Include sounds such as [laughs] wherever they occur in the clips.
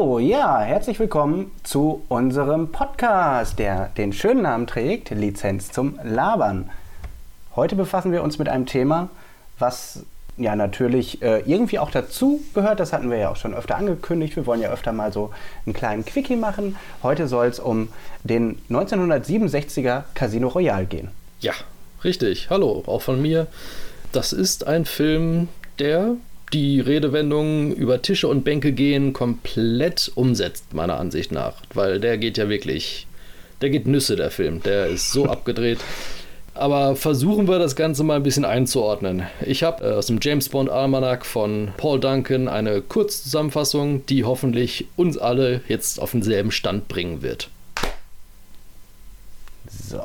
Ja, herzlich willkommen zu unserem Podcast, der den schönen Namen trägt, Lizenz zum Labern. Heute befassen wir uns mit einem Thema, was ja natürlich äh, irgendwie auch dazu gehört. Das hatten wir ja auch schon öfter angekündigt. Wir wollen ja öfter mal so einen kleinen Quickie machen. Heute soll es um den 1967er Casino Royale gehen. Ja, richtig. Hallo, auch von mir. Das ist ein Film, der die Redewendungen über Tische und Bänke gehen komplett umsetzt, meiner Ansicht nach. Weil der geht ja wirklich, der geht Nüsse, der Film. Der ist so [laughs] abgedreht. Aber versuchen wir das Ganze mal ein bisschen einzuordnen. Ich habe äh, aus dem James Bond Almanac von Paul Duncan eine Kurzzusammenfassung, die hoffentlich uns alle jetzt auf denselben Stand bringen wird. So.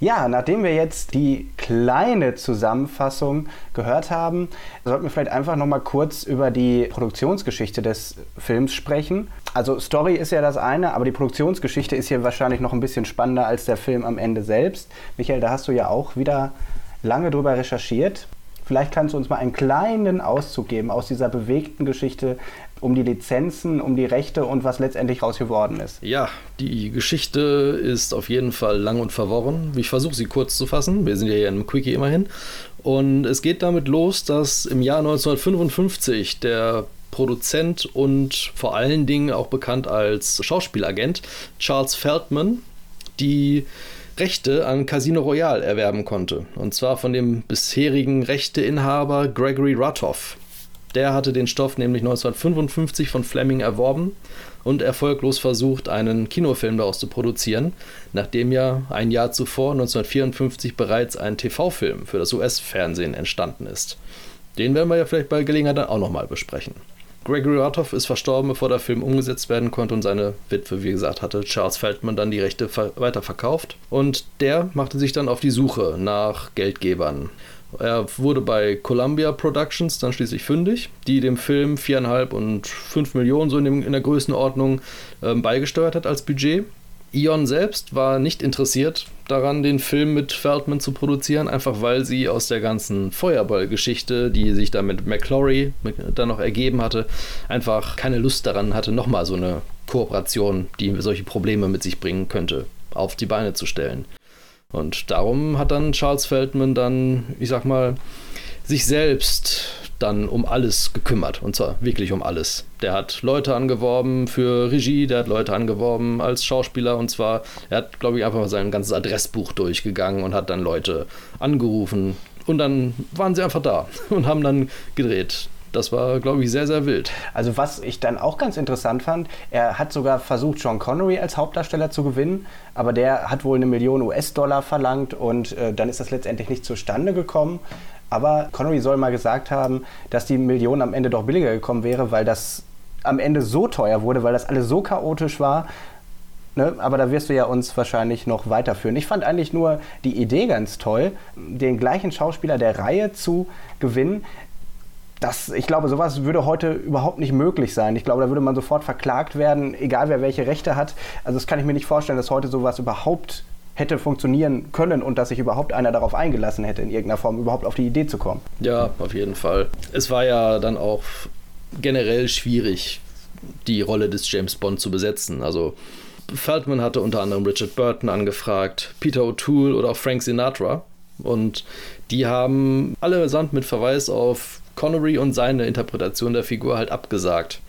Ja, nachdem wir jetzt die kleine Zusammenfassung gehört haben, sollten wir vielleicht einfach noch mal kurz über die Produktionsgeschichte des Films sprechen. Also Story ist ja das eine, aber die Produktionsgeschichte ist hier wahrscheinlich noch ein bisschen spannender als der Film am Ende selbst. Michael, da hast du ja auch wieder lange drüber recherchiert. Vielleicht kannst du uns mal einen kleinen Auszug geben aus dieser bewegten Geschichte um die Lizenzen, um die Rechte und was letztendlich raus geworden ist. Ja, die Geschichte ist auf jeden Fall lang und verworren. Ich versuche sie kurz zu fassen. Wir sind ja hier einem Quickie immerhin. Und es geht damit los, dass im Jahr 1955 der Produzent und vor allen Dingen auch bekannt als Schauspielagent Charles Feldman die Rechte an Casino Royale erwerben konnte. Und zwar von dem bisherigen Rechteinhaber Gregory Ratoff. Der hatte den Stoff nämlich 1955 von Fleming erworben und erfolglos versucht, einen Kinofilm daraus zu produzieren, nachdem ja ein Jahr zuvor, 1954, bereits ein TV-Film für das US-Fernsehen entstanden ist. Den werden wir ja vielleicht bei Gelegenheit dann auch nochmal besprechen. Gregory Ratoff ist verstorben, bevor der Film umgesetzt werden konnte und seine Witwe, wie gesagt, hatte Charles Feldman dann die Rechte weiterverkauft. Und der machte sich dann auf die Suche nach Geldgebern. Er wurde bei Columbia Productions dann schließlich fündig, die dem Film viereinhalb und fünf Millionen so in, dem, in der Größenordnung äh, beigesteuert hat als Budget. Ion selbst war nicht interessiert daran, den Film mit Feldman zu produzieren, einfach weil sie aus der ganzen Feuerball-Geschichte, die sich da mit McClory dann noch ergeben hatte, einfach keine Lust daran hatte, nochmal so eine Kooperation, die solche Probleme mit sich bringen könnte, auf die Beine zu stellen. Und darum hat dann Charles Feldman dann, ich sag mal, sich selbst dann um alles gekümmert. Und zwar wirklich um alles. Der hat Leute angeworben für Regie, der hat Leute angeworben als Schauspieler. Und zwar, er hat, glaube ich, einfach mal sein ganzes Adressbuch durchgegangen und hat dann Leute angerufen. Und dann waren sie einfach da [laughs] und haben dann gedreht. Das war, glaube ich, sehr, sehr wild. Also was ich dann auch ganz interessant fand, er hat sogar versucht, John Connery als Hauptdarsteller zu gewinnen, aber der hat wohl eine Million US-Dollar verlangt und äh, dann ist das letztendlich nicht zustande gekommen. Aber Connery soll mal gesagt haben, dass die Million am Ende doch billiger gekommen wäre, weil das am Ende so teuer wurde, weil das alles so chaotisch war. Ne? Aber da wirst du ja uns wahrscheinlich noch weiterführen. Ich fand eigentlich nur die Idee ganz toll, den gleichen Schauspieler der Reihe zu gewinnen, das, ich glaube, sowas würde heute überhaupt nicht möglich sein. Ich glaube, da würde man sofort verklagt werden, egal wer welche Rechte hat. Also das kann ich mir nicht vorstellen, dass heute sowas überhaupt hätte funktionieren können und dass sich überhaupt einer darauf eingelassen hätte, in irgendeiner Form überhaupt auf die Idee zu kommen. Ja, auf jeden Fall. Es war ja dann auch generell schwierig, die Rolle des James Bond zu besetzen. Also Feldman hatte unter anderem Richard Burton angefragt, Peter O'Toole oder auch Frank Sinatra. Und die haben allesamt mit Verweis auf Connery und seine Interpretation der Figur halt abgesagt.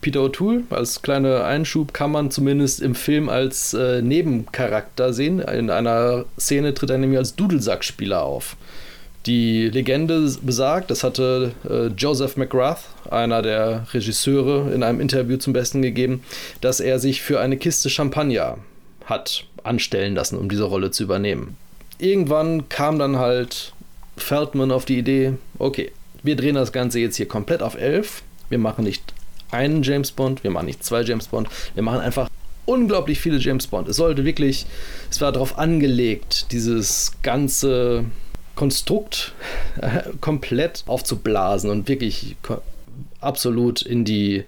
Peter O'Toole als kleiner Einschub kann man zumindest im Film als äh, Nebencharakter sehen. In einer Szene tritt er nämlich als Dudelsackspieler auf. Die Legende besagt, das hatte äh, Joseph McGrath, einer der Regisseure, in einem Interview zum Besten gegeben, dass er sich für eine Kiste Champagner hat anstellen lassen, um diese Rolle zu übernehmen. Irgendwann kam dann halt Feldman auf die Idee, okay, wir drehen das Ganze jetzt hier komplett auf 11. Wir machen nicht einen James Bond, wir machen nicht zwei James Bond, wir machen einfach unglaublich viele James Bond. Es sollte wirklich, es war darauf angelegt, dieses ganze Konstrukt äh, komplett aufzublasen und wirklich absolut in die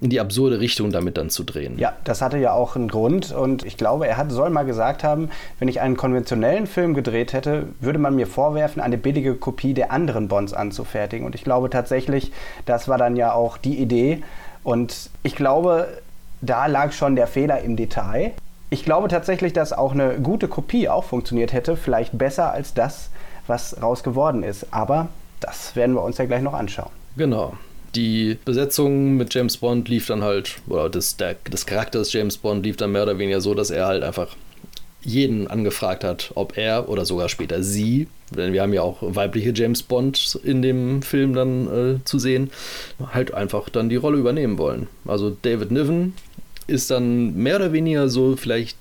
in die absurde Richtung damit dann zu drehen. Ja, das hatte ja auch einen Grund und ich glaube, er hat, soll mal gesagt haben, wenn ich einen konventionellen Film gedreht hätte, würde man mir vorwerfen, eine billige Kopie der anderen Bonds anzufertigen. Und ich glaube tatsächlich, das war dann ja auch die Idee. Und ich glaube, da lag schon der Fehler im Detail. Ich glaube tatsächlich, dass auch eine gute Kopie auch funktioniert hätte, vielleicht besser als das, was raus geworden ist. Aber das werden wir uns ja gleich noch anschauen. Genau. Die Besetzung mit James Bond lief dann halt, oder das, der, des Charakters James Bond lief dann mehr oder weniger so, dass er halt einfach jeden angefragt hat, ob er oder sogar später sie, denn wir haben ja auch weibliche James Bond in dem Film dann äh, zu sehen, halt einfach dann die Rolle übernehmen wollen. Also David Niven ist dann mehr oder weniger so vielleicht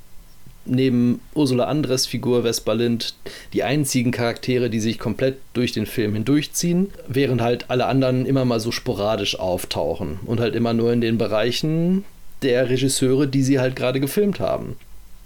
neben Ursula Andres Figur Vespa Lind die einzigen Charaktere, die sich komplett durch den Film hindurchziehen, während halt alle anderen immer mal so sporadisch auftauchen und halt immer nur in den Bereichen der Regisseure, die sie halt gerade gefilmt haben.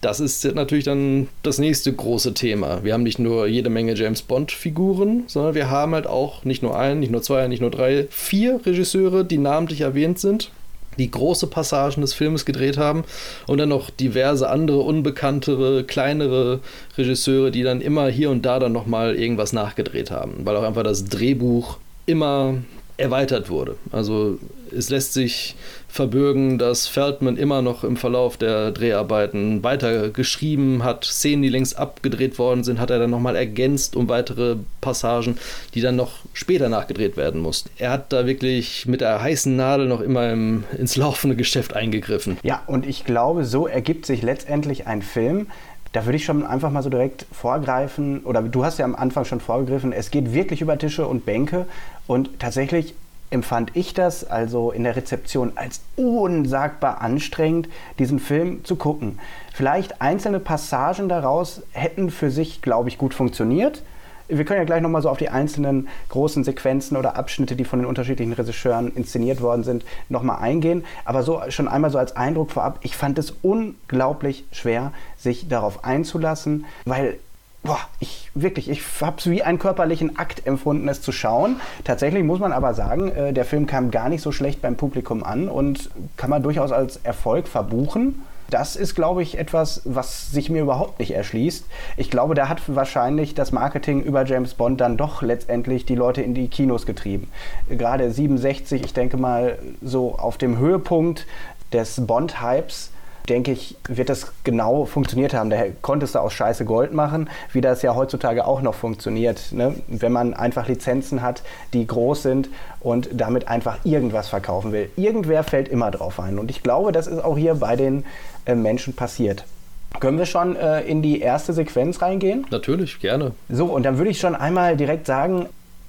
Das ist natürlich dann das nächste große Thema. Wir haben nicht nur jede Menge James Bond-Figuren, sondern wir haben halt auch nicht nur einen, nicht nur zwei, nicht nur drei, vier Regisseure, die namentlich erwähnt sind die große Passagen des Films gedreht haben und dann noch diverse andere unbekanntere, kleinere Regisseure, die dann immer hier und da dann nochmal irgendwas nachgedreht haben, weil auch einfach das Drehbuch immer erweitert wurde. Also es lässt sich verbürgen, dass Feldman immer noch im Verlauf der Dreharbeiten weiter geschrieben hat. Szenen, die längst abgedreht worden sind, hat er dann nochmal ergänzt um weitere Passagen, die dann noch später nachgedreht werden mussten. Er hat da wirklich mit der heißen Nadel noch immer im, ins laufende Geschäft eingegriffen. Ja, und ich glaube, so ergibt sich letztendlich ein Film, da würde ich schon einfach mal so direkt vorgreifen, oder du hast ja am Anfang schon vorgegriffen, es geht wirklich über Tische und Bänke und tatsächlich empfand ich das also in der Rezeption als unsagbar anstrengend, diesen Film zu gucken. Vielleicht einzelne Passagen daraus hätten für sich, glaube ich, gut funktioniert. Wir können ja gleich nochmal so auf die einzelnen großen Sequenzen oder Abschnitte, die von den unterschiedlichen Regisseuren inszeniert worden sind, nochmal eingehen. Aber so schon einmal so als Eindruck vorab, ich fand es unglaublich schwer, sich darauf einzulassen, weil boah, ich wirklich, ich habe es wie einen körperlichen Akt empfunden, es zu schauen. Tatsächlich muss man aber sagen, äh, der Film kam gar nicht so schlecht beim Publikum an und kann man durchaus als Erfolg verbuchen. Das ist, glaube ich, etwas, was sich mir überhaupt nicht erschließt. Ich glaube, da hat wahrscheinlich das Marketing über James Bond dann doch letztendlich die Leute in die Kinos getrieben. Gerade 67, ich denke mal, so auf dem Höhepunkt des Bond-Hypes denke ich, wird das genau funktioniert haben. Daher konntest du aus Scheiße Gold machen, wie das ja heutzutage auch noch funktioniert. Ne? Wenn man einfach Lizenzen hat, die groß sind und damit einfach irgendwas verkaufen will. Irgendwer fällt immer drauf ein. Und ich glaube, das ist auch hier bei den äh, Menschen passiert. Können wir schon äh, in die erste Sequenz reingehen? Natürlich, gerne. So, und dann würde ich schon einmal direkt sagen,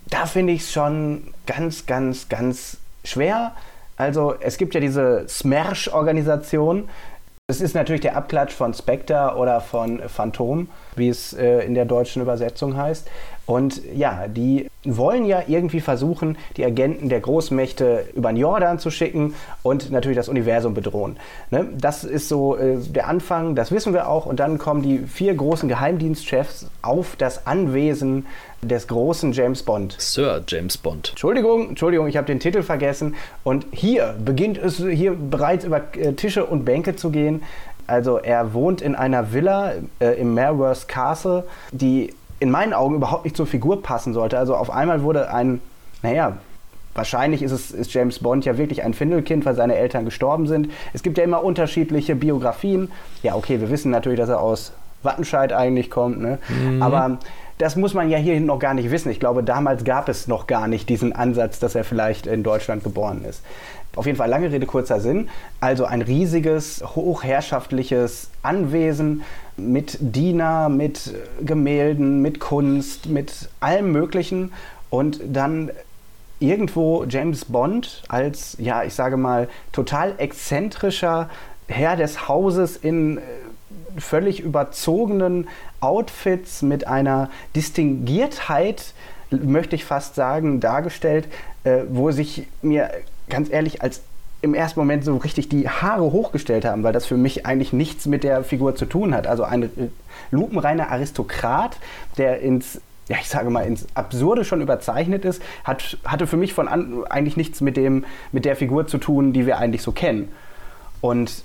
da finde ich es schon ganz, ganz, ganz schwer. Also es gibt ja diese Smersh-Organisation, das ist natürlich der Abklatsch von Spectre oder von Phantom, wie es äh, in der deutschen Übersetzung heißt. Und ja, die wollen ja irgendwie versuchen, die Agenten der Großmächte über den Jordan zu schicken und natürlich das Universum bedrohen. Ne? Das ist so äh, der Anfang, das wissen wir auch. Und dann kommen die vier großen Geheimdienstchefs auf das Anwesen des großen James Bond. Sir James Bond. Entschuldigung, Entschuldigung, ich habe den Titel vergessen. Und hier beginnt es hier bereits über äh, Tische und Bänke zu gehen. Also er wohnt in einer Villa äh, im Merworth Castle, die in meinen Augen überhaupt nicht zur Figur passen sollte. Also auf einmal wurde ein, naja, wahrscheinlich ist, es, ist James Bond ja wirklich ein Findelkind, weil seine Eltern gestorben sind. Es gibt ja immer unterschiedliche Biografien. Ja, okay, wir wissen natürlich, dass er aus Wattenscheid eigentlich kommt, ne? Mhm. aber das muss man ja hier noch gar nicht wissen. Ich glaube, damals gab es noch gar nicht diesen Ansatz, dass er vielleicht in Deutschland geboren ist. Auf jeden Fall lange Rede, kurzer Sinn. Also ein riesiges, hochherrschaftliches Anwesen mit Diener, mit Gemälden, mit Kunst, mit allem Möglichen. Und dann irgendwo James Bond als, ja, ich sage mal, total exzentrischer Herr des Hauses in äh, völlig überzogenen Outfits mit einer Distinguiertheit, möchte ich fast sagen, dargestellt, äh, wo sich mir ganz ehrlich als im ersten Moment so richtig die Haare hochgestellt haben, weil das für mich eigentlich nichts mit der Figur zu tun hat. Also ein äh, lupenreiner Aristokrat, der ins ja, ich sage mal, ins Absurde schon überzeichnet ist, hat, hatte für mich von an eigentlich nichts mit, dem, mit der Figur zu tun, die wir eigentlich so kennen. Und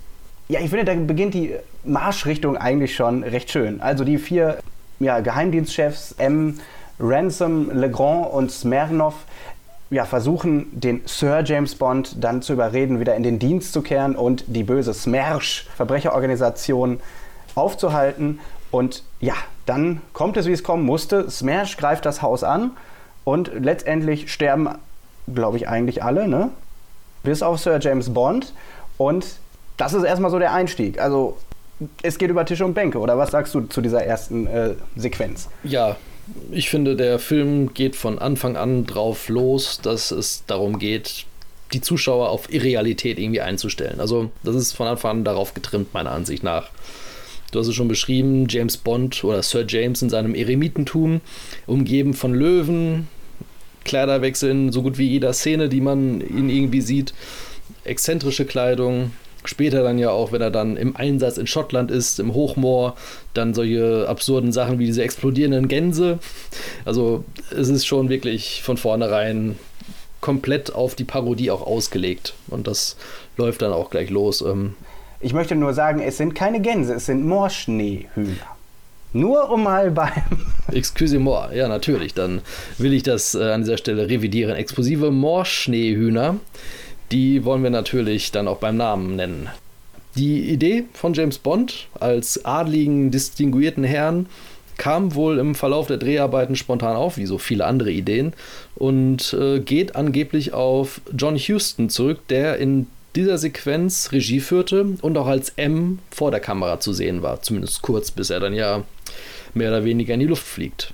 ja, ich finde, da beginnt die Marschrichtung eigentlich schon recht schön. Also die vier ja, Geheimdienstchefs M, Ransom, Legrand und Smirnov ja, versuchen, den Sir James Bond dann zu überreden, wieder in den Dienst zu kehren und die böse Smersh, Verbrecherorganisation, aufzuhalten. Und ja, dann kommt es, wie es kommen musste. Smersh greift das Haus an und letztendlich sterben, glaube ich, eigentlich alle, ne? Bis auf Sir James Bond. Und das ist erstmal so der Einstieg. Also es geht über Tische und Bänke, oder was sagst du zu dieser ersten äh, Sequenz? Ja, ich finde, der Film geht von Anfang an drauf los, dass es darum geht, die Zuschauer auf Irrealität irgendwie einzustellen. Also, das ist von Anfang an darauf getrimmt, meiner Ansicht nach. Du hast es schon beschrieben, James Bond oder Sir James in seinem Eremitentum, umgeben von Löwen, Kleiderwechsel in so gut wie jeder Szene, die man ihn irgendwie sieht, exzentrische Kleidung, Später dann ja auch, wenn er dann im Einsatz in Schottland ist, im Hochmoor, dann solche absurden Sachen wie diese explodierenden Gänse. Also es ist schon wirklich von vornherein komplett auf die Parodie auch ausgelegt. Und das läuft dann auch gleich los. Ähm. Ich möchte nur sagen, es sind keine Gänse, es sind Moorschneehühner. Nur um mal beim. [laughs] Excusez-moi, ja, natürlich. Dann will ich das äh, an dieser Stelle revidieren. Explosive Moorschneehühner die wollen wir natürlich dann auch beim Namen nennen. Die Idee von James Bond als adligen, distinguierten Herrn kam wohl im Verlauf der Dreharbeiten spontan auf, wie so viele andere Ideen, und äh, geht angeblich auf John Huston zurück, der in dieser Sequenz Regie führte und auch als M vor der Kamera zu sehen war, zumindest kurz, bis er dann ja mehr oder weniger in die Luft fliegt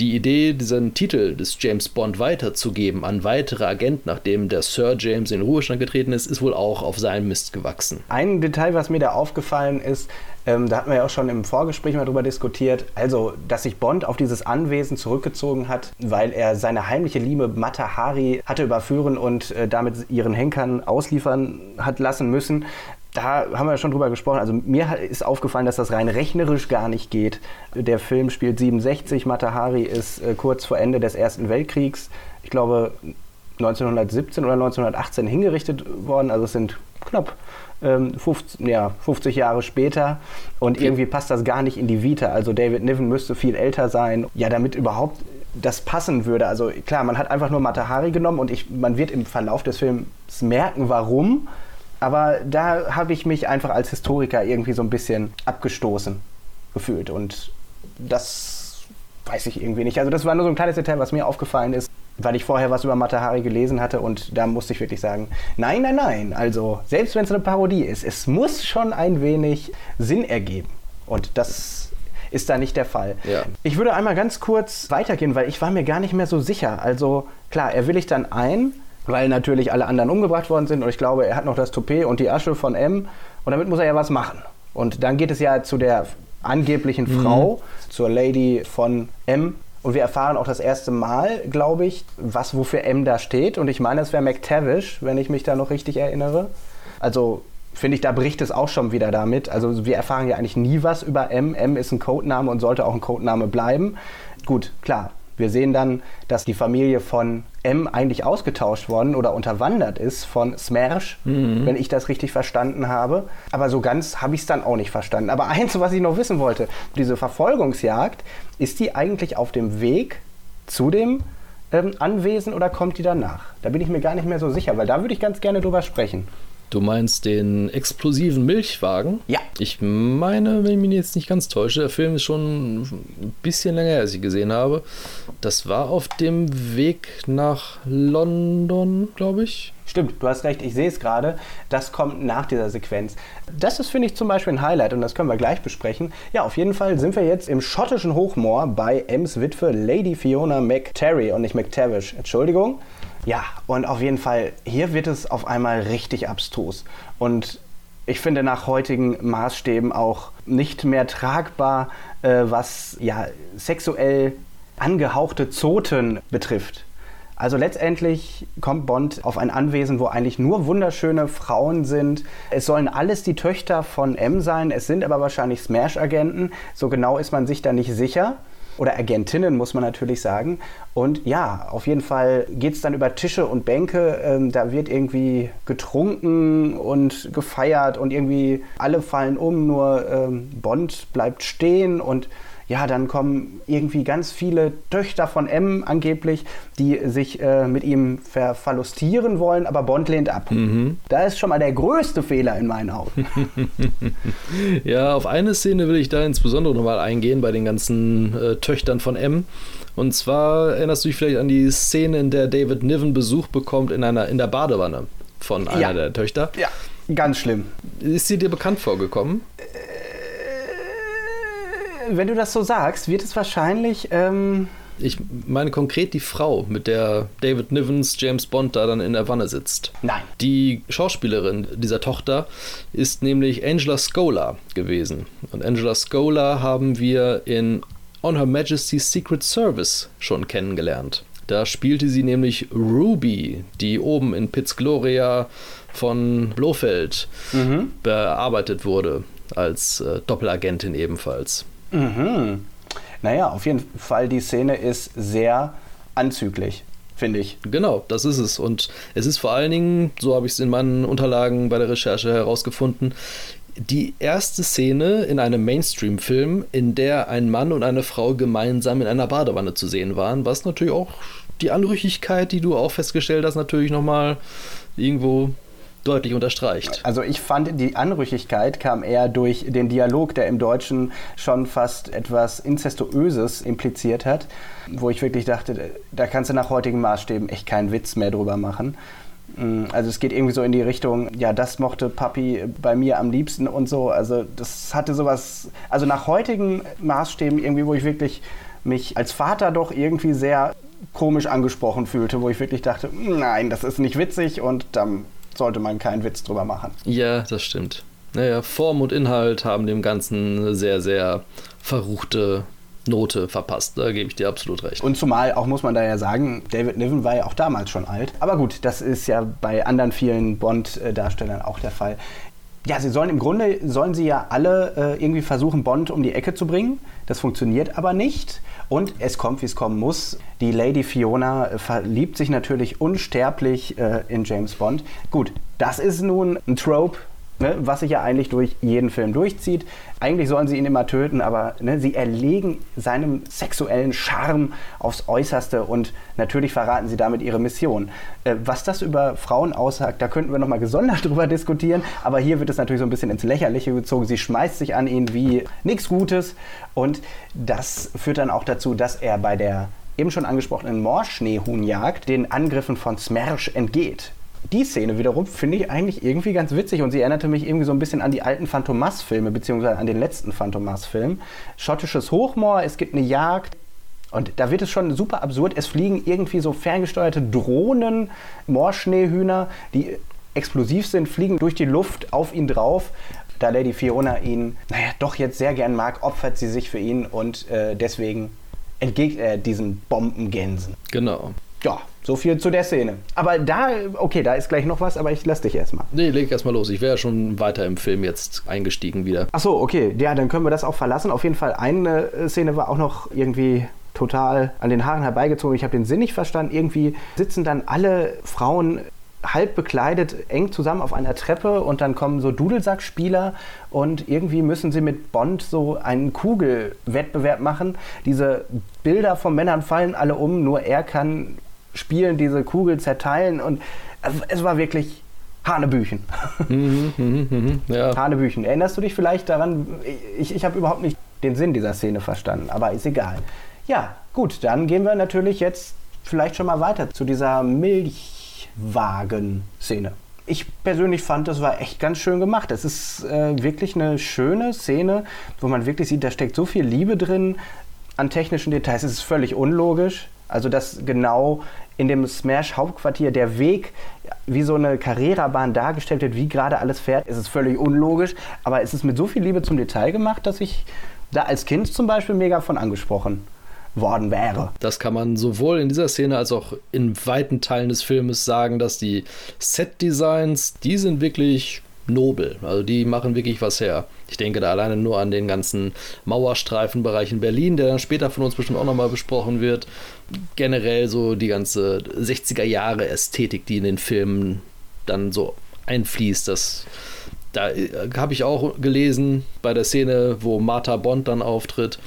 die Idee, diesen Titel des James Bond weiterzugeben an weitere Agenten, nachdem der Sir James in Ruhestand getreten ist, ist wohl auch auf seinen Mist gewachsen. Ein Detail, was mir da aufgefallen ist, ähm, da hatten wir ja auch schon im Vorgespräch mal drüber diskutiert, also, dass sich Bond auf dieses Anwesen zurückgezogen hat, weil er seine heimliche Liebe Mata Hari hatte überführen und äh, damit ihren Henkern ausliefern hat lassen müssen da haben wir schon drüber gesprochen. Also mir ist aufgefallen, dass das rein rechnerisch gar nicht geht. Der Film spielt 67, Matahari ist äh, kurz vor Ende des Ersten Weltkriegs, ich glaube 1917 oder 1918 hingerichtet worden. Also es sind knapp ähm, 50, ja, 50 Jahre später und okay. irgendwie passt das gar nicht in die Vita. Also David Niven müsste viel älter sein. Ja, damit überhaupt das passen würde. Also klar, man hat einfach nur Matahari genommen und ich, man wird im Verlauf des Films merken, warum. Aber da habe ich mich einfach als Historiker irgendwie so ein bisschen abgestoßen gefühlt. Und das weiß ich irgendwie nicht. Also das war nur so ein kleines Detail, was mir aufgefallen ist, weil ich vorher was über Matahari gelesen hatte und da musste ich wirklich sagen, nein, nein, nein. Also selbst wenn es eine Parodie ist, es muss schon ein wenig Sinn ergeben. Und das ist da nicht der Fall. Ja. Ich würde einmal ganz kurz weitergehen, weil ich war mir gar nicht mehr so sicher. Also klar, er willigt dann ein, weil natürlich alle anderen umgebracht worden sind und ich glaube, er hat noch das Toupet und die Asche von M und damit muss er ja was machen. Und dann geht es ja zu der angeblichen mhm. Frau, zur Lady von M. Und wir erfahren auch das erste Mal, glaube ich, was wofür M da steht. Und ich meine, es wäre McTavish, wenn ich mich da noch richtig erinnere. Also finde ich, da bricht es auch schon wieder damit. Also wir erfahren ja eigentlich nie was über M. M ist ein Codename und sollte auch ein Codename bleiben. Gut, klar, wir sehen dann, dass die Familie von M eigentlich ausgetauscht worden oder unterwandert ist von Smersh, mhm. wenn ich das richtig verstanden habe. Aber so ganz habe ich es dann auch nicht verstanden. Aber [laughs] eins, was ich noch wissen wollte, diese Verfolgungsjagd, ist die eigentlich auf dem Weg zu dem ähm, Anwesen oder kommt die danach? Da bin ich mir gar nicht mehr so sicher, weil da würde ich ganz gerne drüber sprechen. Du meinst den explosiven Milchwagen? Ja. Ich meine, wenn ich mich jetzt nicht ganz täusche, der Film ist schon ein bisschen länger als ich gesehen habe. Das war auf dem Weg nach London, glaube ich. Stimmt, du hast recht, ich sehe es gerade. Das kommt nach dieser Sequenz. Das ist, finde ich, zum Beispiel ein Highlight und das können wir gleich besprechen. Ja, auf jeden Fall sind wir jetzt im schottischen Hochmoor bei Ems Witwe Lady Fiona McTerry und nicht McTavish. Entschuldigung. Ja, und auf jeden Fall, hier wird es auf einmal richtig abstrus. Und ich finde nach heutigen Maßstäben auch nicht mehr tragbar, äh, was ja sexuell angehauchte Zoten betrifft. Also letztendlich kommt Bond auf ein Anwesen, wo eigentlich nur wunderschöne Frauen sind. Es sollen alles die Töchter von M sein, es sind aber wahrscheinlich Smash-Agenten. So genau ist man sich da nicht sicher oder Agentinnen, muss man natürlich sagen. Und ja, auf jeden Fall geht es dann über Tische und Bänke. Ähm, da wird irgendwie getrunken und gefeiert und irgendwie alle fallen um, nur ähm, Bond bleibt stehen und ja, dann kommen irgendwie ganz viele Töchter von M angeblich, die sich äh, mit ihm verlustieren wollen, aber Bond lehnt ab. Mhm. Da ist schon mal der größte Fehler in meinen Augen. [laughs] ja, auf eine Szene will ich da insbesondere nochmal eingehen bei den ganzen äh, Töchtern von M. Und zwar erinnerst du dich vielleicht an die Szene, in der David Niven Besuch bekommt in, einer, in der Badewanne von einer ja. der Töchter. Ja, ganz schlimm. Ist sie dir bekannt vorgekommen? Wenn du das so sagst, wird es wahrscheinlich. Ähm ich meine konkret die Frau, mit der David Nivens James Bond da dann in der Wanne sitzt. Nein. Die Schauspielerin dieser Tochter ist nämlich Angela Scola gewesen. Und Angela Scola haben wir in On Her Majesty's Secret Service schon kennengelernt. Da spielte sie nämlich Ruby, die oben in Piz Gloria von Blofeld mhm. bearbeitet wurde, als äh, Doppelagentin ebenfalls. Mhm. Naja, auf jeden Fall, die Szene ist sehr anzüglich finde ich. Genau, das ist es. Und es ist vor allen Dingen, so habe ich es in meinen Unterlagen bei der Recherche herausgefunden, die erste Szene in einem Mainstream-Film, in der ein Mann und eine Frau gemeinsam in einer Badewanne zu sehen waren, was natürlich auch die Anrüchigkeit, die du auch festgestellt hast, natürlich nochmal irgendwo deutlich unterstreicht. Also ich fand, die Anrüchigkeit kam eher durch den Dialog, der im Deutschen schon fast etwas Inzestuöses impliziert hat, wo ich wirklich dachte, da kannst du nach heutigen Maßstäben echt keinen Witz mehr drüber machen. Mm, also es geht irgendwie so in die Richtung, ja, das mochte Papi bei mir am liebsten und so. Also das hatte sowas, also nach heutigen Maßstäben irgendwie, wo ich wirklich mich als Vater doch irgendwie sehr komisch angesprochen fühlte, wo ich wirklich dachte, nein, das ist nicht witzig und dann sollte man keinen Witz drüber machen. Ja, das stimmt. Naja, Form und Inhalt haben dem Ganzen eine sehr, sehr verruchte Note verpasst. Da gebe ich dir absolut recht. Und zumal auch muss man da ja sagen, David Niven war ja auch damals schon alt. Aber gut, das ist ja bei anderen vielen Bond-Darstellern auch der Fall. Ja, sie sollen im Grunde sollen sie ja alle äh, irgendwie versuchen, Bond um die Ecke zu bringen. Das funktioniert aber nicht. Und es kommt, wie es kommen muss. Die Lady Fiona äh, verliebt sich natürlich unsterblich äh, in James Bond. Gut, das ist nun ein Trope, ne, was sich ja eigentlich durch jeden Film durchzieht. Eigentlich sollen sie ihn immer töten, aber ne, sie erlegen seinem sexuellen Charme aufs Äußerste und natürlich verraten sie damit ihre Mission. Äh, was das über Frauen aussagt, da könnten wir nochmal gesondert [laughs] drüber diskutieren, aber hier wird es natürlich so ein bisschen ins Lächerliche gezogen. Sie schmeißt sich an ihn wie nichts Gutes und das führt dann auch dazu, dass er bei der eben schon angesprochenen Moorschneehuhnjagd den Angriffen von Smersh entgeht die Szene wiederum finde ich eigentlich irgendwie ganz witzig und sie erinnerte mich irgendwie so ein bisschen an die alten Phantomas-Filme, beziehungsweise an den letzten Phantomas-Film. Schottisches Hochmoor, es gibt eine Jagd. Und da wird es schon super absurd. Es fliegen irgendwie so ferngesteuerte Drohnen, Moorschneehühner, die explosiv sind, fliegen durch die Luft auf ihn drauf. Da Lady Fiona ihn, naja, doch jetzt sehr gern mag, opfert sie sich für ihn und äh, deswegen entgegnet er diesen Bombengänsen. Genau. Ja, so viel zu der Szene. Aber da, okay, da ist gleich noch was, aber ich lass dich erstmal. Nee, leg erstmal los. Ich wäre schon weiter im Film jetzt eingestiegen wieder. Ach so, okay. Ja, dann können wir das auch verlassen. Auf jeden Fall eine äh, Szene war auch noch irgendwie total an den Haaren herbeigezogen. Ich habe den Sinn nicht verstanden. Irgendwie sitzen dann alle Frauen halb bekleidet eng zusammen auf einer Treppe und dann kommen so Dudelsackspieler und irgendwie müssen sie mit Bond so einen Kugelwettbewerb machen. Diese Bilder von Männern fallen alle um, nur er kann spielen, diese Kugel zerteilen und also es war wirklich Hanebüchen. Mhm, mh, mh, ja. Hanebüchen. Erinnerst du dich vielleicht daran? Ich, ich habe überhaupt nicht den Sinn dieser Szene verstanden, aber ist egal. Ja, gut, dann gehen wir natürlich jetzt vielleicht schon mal weiter zu dieser Milchwagen-Szene. Ich persönlich fand, das war echt ganz schön gemacht. Es ist äh, wirklich eine schöne Szene, wo man wirklich sieht, da steckt so viel Liebe drin an technischen Details. Es ist völlig unlogisch. Also dass genau in dem Smash-Hauptquartier der Weg wie so eine Carrera-Bahn dargestellt wird, wie gerade alles fährt, ist es völlig unlogisch. Aber es ist mit so viel Liebe zum Detail gemacht, dass ich da als Kind zum Beispiel mega von angesprochen worden wäre. Das kann man sowohl in dieser Szene als auch in weiten Teilen des Filmes sagen, dass die Set-Designs, die sind wirklich nobel. Also die machen wirklich was her. Ich denke da alleine nur an den ganzen Mauerstreifenbereich in Berlin, der dann später von uns bestimmt auch nochmal besprochen wird. Generell so die ganze 60er Jahre Ästhetik, die in den Filmen dann so einfließt, das da äh, habe ich auch gelesen bei der Szene, wo Martha Bond dann auftritt,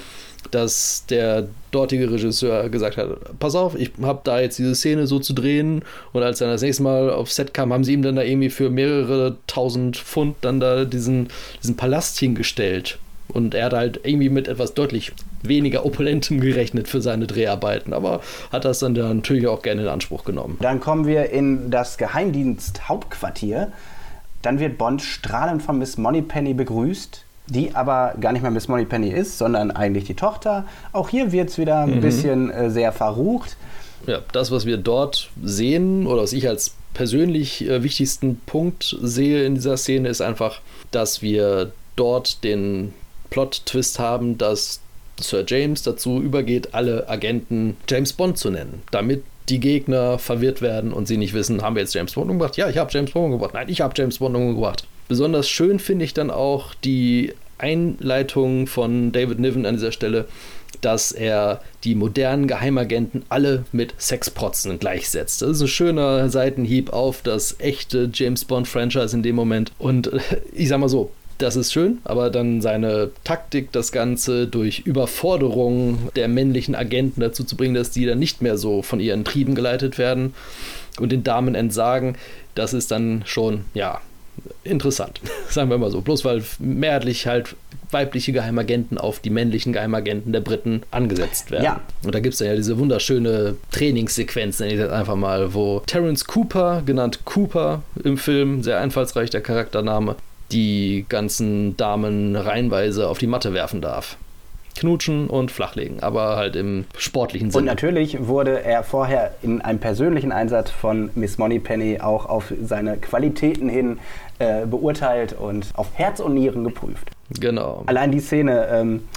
dass der dortige Regisseur gesagt hat, pass auf, ich habe da jetzt diese Szene so zu drehen und als er das nächste Mal auf Set kam, haben sie ihm dann da irgendwie für mehrere tausend Pfund dann da diesen, diesen Palast hingestellt. Und er hat halt irgendwie mit etwas deutlich weniger Opulentem gerechnet für seine Dreharbeiten, aber hat das dann natürlich auch gerne in Anspruch genommen. Dann kommen wir in das Geheimdienst-Hauptquartier. Dann wird Bond strahlend von Miss Moneypenny begrüßt die aber gar nicht mehr Miss Moneypenny ist, sondern eigentlich die Tochter. Auch hier wird es wieder ein mhm. bisschen äh, sehr verrucht. Ja, das, was wir dort sehen oder was ich als persönlich äh, wichtigsten Punkt sehe in dieser Szene, ist einfach, dass wir dort den Plot-Twist haben, dass Sir James dazu übergeht, alle Agenten James Bond zu nennen, damit die Gegner verwirrt werden und sie nicht wissen, haben wir jetzt James Bond umgebracht? Ja, ich habe James Bond umgebracht. Nein, ich habe James Bond umgebracht. Besonders schön finde ich dann auch die Einleitung von David Niven an dieser Stelle, dass er die modernen Geheimagenten alle mit Sexprotzen gleichsetzt. Das ist ein schöner Seitenhieb auf das echte James Bond-Franchise in dem Moment. Und ich sag mal so, das ist schön, aber dann seine Taktik, das Ganze durch Überforderung der männlichen Agenten dazu zu bringen, dass die dann nicht mehr so von ihren Trieben geleitet werden und den Damen entsagen, das ist dann schon, ja, interessant, [laughs] sagen wir mal so. Bloß weil mehrheitlich halt weibliche Geheimagenten auf die männlichen Geheimagenten der Briten angesetzt werden. Ja. Und da gibt es ja diese wunderschöne Trainingssequenz, nenne ich das einfach mal, wo Terence Cooper, genannt Cooper im Film, sehr einfallsreich der Charaktername, die ganzen Damen reihenweise auf die Matte werfen darf knutschen und flachlegen, aber halt im sportlichen Sinne. Und natürlich wurde er vorher in einem persönlichen Einsatz von Miss Moneypenny auch auf seine Qualitäten hin äh, beurteilt und auf Herz und Nieren geprüft. Genau. Allein die Szene, ähm,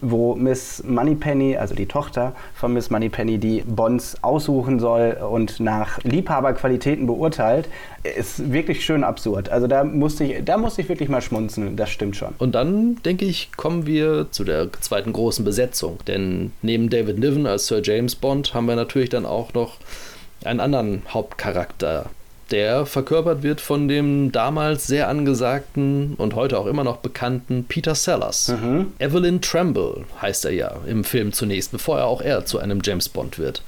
wo Miss Moneypenny, also die Tochter von Miss Moneypenny, die Bonds aussuchen soll und nach Liebhaberqualitäten beurteilt, ist wirklich schön absurd. Also da musste ich, da musste ich wirklich mal schmunzeln, das stimmt schon. Und dann, denke ich, kommen wir zu der zweiten großen Besetzung. Denn neben David Niven als Sir James Bond haben wir natürlich dann auch noch einen anderen Hauptcharakter der verkörpert wird von dem damals sehr angesagten und heute auch immer noch bekannten Peter Sellers. Mhm. Evelyn Tremble heißt er ja im Film zunächst, bevor er auch er zu einem James Bond wird.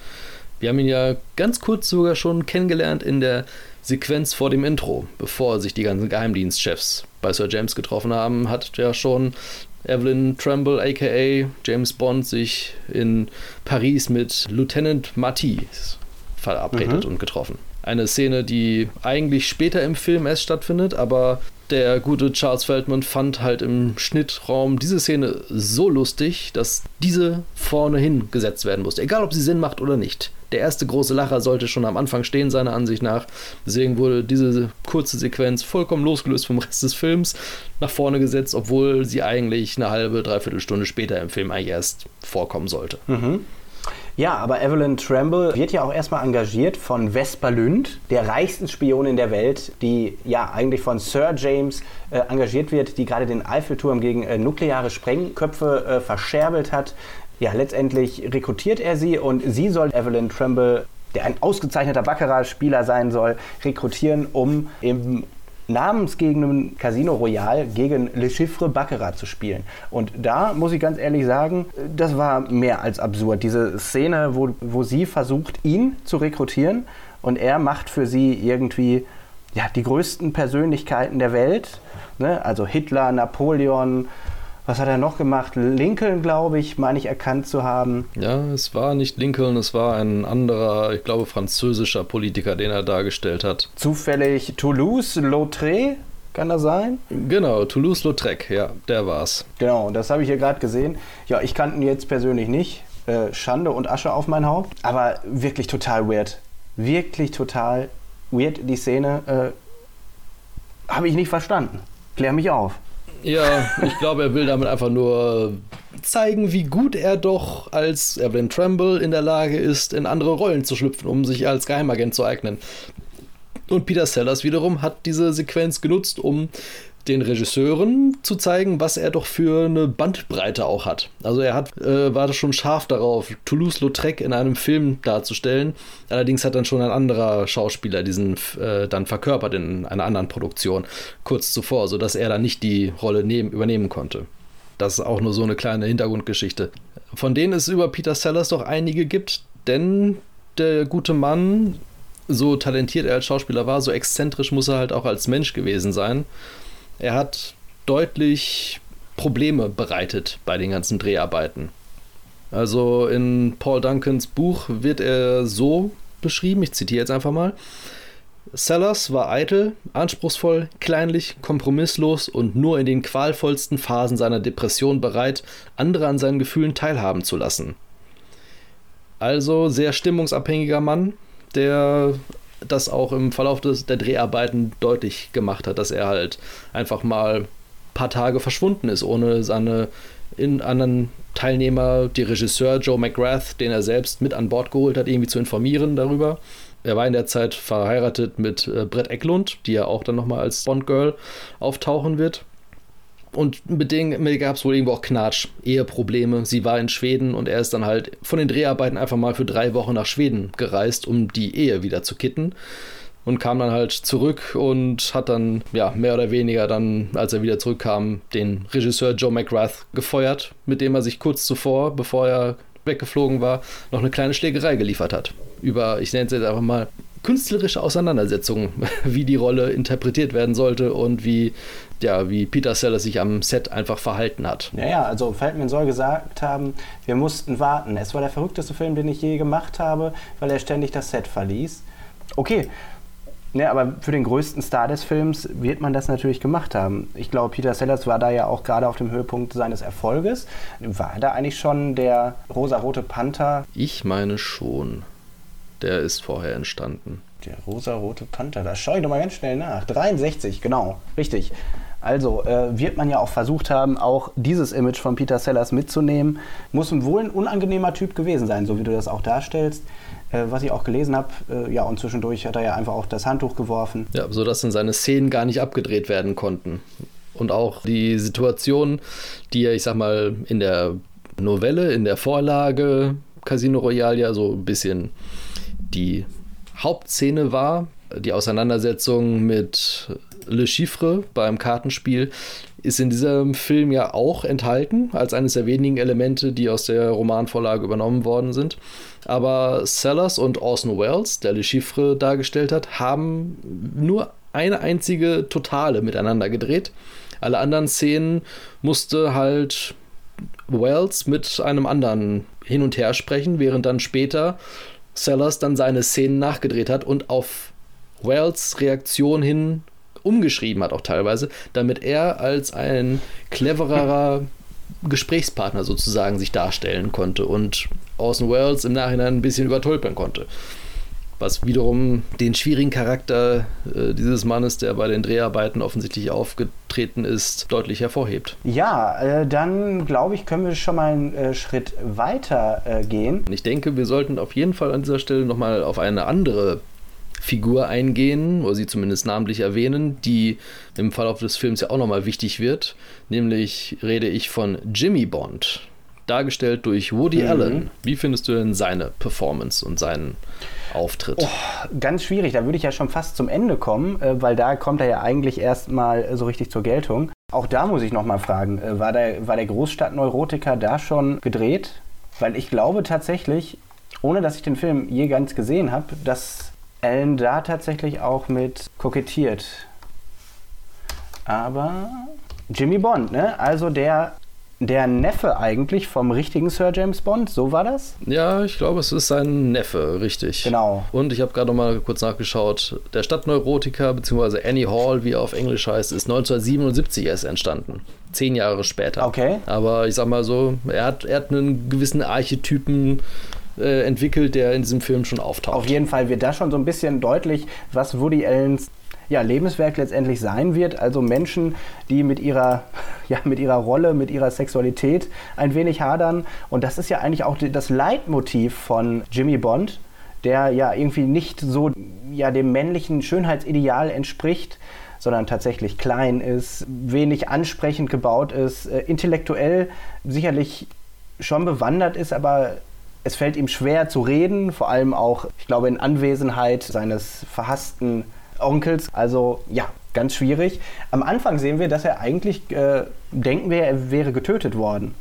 Wir haben ihn ja ganz kurz sogar schon kennengelernt in der Sequenz vor dem Intro, bevor sich die ganzen Geheimdienstchefs bei Sir James getroffen haben, hat ja schon Evelyn Tremble aka James Bond sich in Paris mit Lieutenant Matisse verabredet mhm. und getroffen. Eine Szene, die eigentlich später im Film erst stattfindet, aber der gute Charles Feldman fand halt im Schnittraum diese Szene so lustig, dass diese vorne hingesetzt werden musste. Egal, ob sie Sinn macht oder nicht. Der erste große Lacher sollte schon am Anfang stehen, seiner Ansicht nach. Deswegen wurde diese kurze Sequenz vollkommen losgelöst vom Rest des Films nach vorne gesetzt, obwohl sie eigentlich eine halbe, dreiviertel Stunde später im Film eigentlich erst vorkommen sollte. Mhm. Ja, aber Evelyn Tremble wird ja auch erstmal engagiert von Vesper Lünd, der reichsten Spionin der Welt, die ja eigentlich von Sir James äh, engagiert wird, die gerade den Eiffelturm gegen äh, nukleare Sprengköpfe äh, verscherbelt hat. Ja, letztendlich rekrutiert er sie und sie soll Evelyn Tremble der ein ausgezeichneter Baccarat-Spieler sein soll, rekrutieren, um im namensgebenden Casino Royale gegen Le Chiffre Baccarat zu spielen. Und da muss ich ganz ehrlich sagen, das war mehr als absurd. Diese Szene, wo, wo sie versucht, ihn zu rekrutieren und er macht für sie irgendwie ja, die größten Persönlichkeiten der Welt. Ne? Also Hitler, Napoleon, was hat er noch gemacht? Lincoln, glaube ich, meine ich erkannt zu haben. Ja, es war nicht Lincoln, es war ein anderer, ich glaube, französischer Politiker, den er dargestellt hat. Zufällig Toulouse-Lautrec? Kann das sein? Genau, Toulouse-Lautrec, ja, der war's. Genau, das habe ich hier gerade gesehen. Ja, ich kannte ihn jetzt persönlich nicht. Äh, Schande und Asche auf mein Haupt. Aber wirklich total weird. Wirklich total weird, die Szene. Äh, habe ich nicht verstanden. Klär mich auf. Ja, ich glaube, er will damit einfach nur zeigen, wie gut er doch als Evelyn Tremble in der Lage ist, in andere Rollen zu schlüpfen, um sich als Geheimagent zu eignen. Und Peter Sellers wiederum hat diese Sequenz genutzt, um den Regisseuren zu zeigen, was er doch für eine Bandbreite auch hat. Also er hat, äh, war schon scharf darauf, Toulouse-Lautrec in einem Film darzustellen. Allerdings hat dann schon ein anderer Schauspieler diesen äh, dann verkörpert in einer anderen Produktion kurz zuvor, sodass er dann nicht die Rolle nehmen, übernehmen konnte. Das ist auch nur so eine kleine Hintergrundgeschichte. Von denen es über Peter Sellers doch einige gibt, denn der gute Mann, so talentiert er als Schauspieler war, so exzentrisch muss er halt auch als Mensch gewesen sein. Er hat deutlich Probleme bereitet bei den ganzen Dreharbeiten. Also in Paul Duncans Buch wird er so beschrieben, ich zitiere jetzt einfach mal. Sellers war eitel, anspruchsvoll, kleinlich, kompromisslos und nur in den qualvollsten Phasen seiner Depression bereit, andere an seinen Gefühlen teilhaben zu lassen. Also sehr stimmungsabhängiger Mann, der das auch im Verlauf des, der Dreharbeiten deutlich gemacht hat, dass er halt einfach mal ein paar Tage verschwunden ist, ohne seine in anderen Teilnehmer, die Regisseur Joe McGrath, den er selbst mit an Bord geholt hat, irgendwie zu informieren darüber. Er war in der Zeit verheiratet mit äh, Brett Eklund, die ja auch dann nochmal als Bond-Girl auftauchen wird. Und mit denen gab es wohl irgendwo auch Knatsch, Eheprobleme. Sie war in Schweden und er ist dann halt von den Dreharbeiten einfach mal für drei Wochen nach Schweden gereist, um die Ehe wieder zu kitten. Und kam dann halt zurück und hat dann, ja, mehr oder weniger dann, als er wieder zurückkam, den Regisseur Joe McGrath gefeuert, mit dem er sich kurz zuvor, bevor er weggeflogen war, noch eine kleine Schlägerei geliefert hat. Über, ich nenne es jetzt einfach mal, künstlerische Auseinandersetzungen, [laughs] wie die Rolle interpretiert werden sollte und wie ja, wie Peter Sellers sich am Set einfach verhalten hat. Ja, ja, also Feldman soll gesagt haben, wir mussten warten. Es war der verrückteste Film, den ich je gemacht habe, weil er ständig das Set verließ. Okay, ja, aber für den größten Star des Films wird man das natürlich gemacht haben. Ich glaube, Peter Sellers war da ja auch gerade auf dem Höhepunkt seines Erfolges. War da eigentlich schon der rosarote Panther? Ich meine schon. Der ist vorher entstanden. Der rosarote Panther, da schaue ich doch mal ganz schnell nach. 63, genau, richtig. Also äh, wird man ja auch versucht haben, auch dieses Image von Peter Sellers mitzunehmen. Muss wohl ein unangenehmer Typ gewesen sein, so wie du das auch darstellst. Äh, was ich auch gelesen habe, äh, ja, und zwischendurch hat er ja einfach auch das Handtuch geworfen. Ja, sodass dann seine Szenen gar nicht abgedreht werden konnten. Und auch die Situation, die er, ich sag mal, in der Novelle, in der Vorlage Casino Royale ja so ein bisschen die Hauptszene war, die Auseinandersetzung mit Le Chiffre beim Kartenspiel ist in diesem Film ja auch enthalten, als eines der wenigen Elemente, die aus der Romanvorlage übernommen worden sind. Aber Sellers und Orson Welles, der Le Chiffre dargestellt hat, haben nur eine einzige Totale miteinander gedreht. Alle anderen Szenen musste halt Wells mit einem anderen hin und her sprechen, während dann später Sellers dann seine Szenen nachgedreht hat und auf Wells Reaktion hin umgeschrieben hat, auch teilweise, damit er als ein clevererer Gesprächspartner sozusagen sich darstellen konnte und Orson Welles im Nachhinein ein bisschen übertölpern konnte. Was wiederum den schwierigen Charakter äh, dieses Mannes, der bei den Dreharbeiten offensichtlich aufgetreten ist, deutlich hervorhebt. Ja, äh, dann glaube ich, können wir schon mal einen äh, Schritt weiter äh, gehen. Ich denke, wir sollten auf jeden Fall an dieser Stelle nochmal auf eine andere Figur eingehen, oder sie zumindest namentlich erwähnen, die im Verlauf des Films ja auch nochmal wichtig wird. Nämlich rede ich von Jimmy Bond, dargestellt durch Woody mhm. Allen. Wie findest du denn seine Performance und seinen Auftritt? Oh, ganz schwierig, da würde ich ja schon fast zum Ende kommen, äh, weil da kommt er ja eigentlich erstmal so richtig zur Geltung. Auch da muss ich nochmal fragen, äh, war der, war der Großstadtneurotiker da schon gedreht? Weil ich glaube tatsächlich, ohne dass ich den Film je ganz gesehen habe, dass Ellen da tatsächlich auch mit kokettiert. Aber Jimmy Bond, ne? Also der, der Neffe eigentlich vom richtigen Sir James Bond, so war das? Ja, ich glaube, es ist sein Neffe, richtig. Genau. Und ich habe gerade mal kurz nachgeschaut. Der Stadtneurotiker, beziehungsweise Annie Hall, wie er auf Englisch heißt, ist 1977 erst entstanden. Zehn Jahre später. Okay. Aber ich sag mal so, er hat, er hat einen gewissen Archetypen äh, entwickelt, der in diesem Film schon auftaucht. Auf jeden Fall wird da schon so ein bisschen deutlich, was Woody Allens ja, Lebenswerk letztendlich sein wird. Also Menschen, die mit ihrer, [laughs] ja, mit ihrer Rolle, mit ihrer Sexualität ein wenig hadern. Und das ist ja eigentlich auch das Leitmotiv von Jimmy Bond, der ja irgendwie nicht so ja, dem männlichen Schönheitsideal entspricht, sondern tatsächlich klein ist, wenig ansprechend gebaut ist, äh, intellektuell sicherlich schon bewandert ist, aber es fällt ihm schwer zu reden, vor allem auch, ich glaube, in Anwesenheit seines verhassten Onkels. Also ja, ganz schwierig. Am Anfang sehen wir, dass er eigentlich, äh, denken wir, er wäre getötet worden.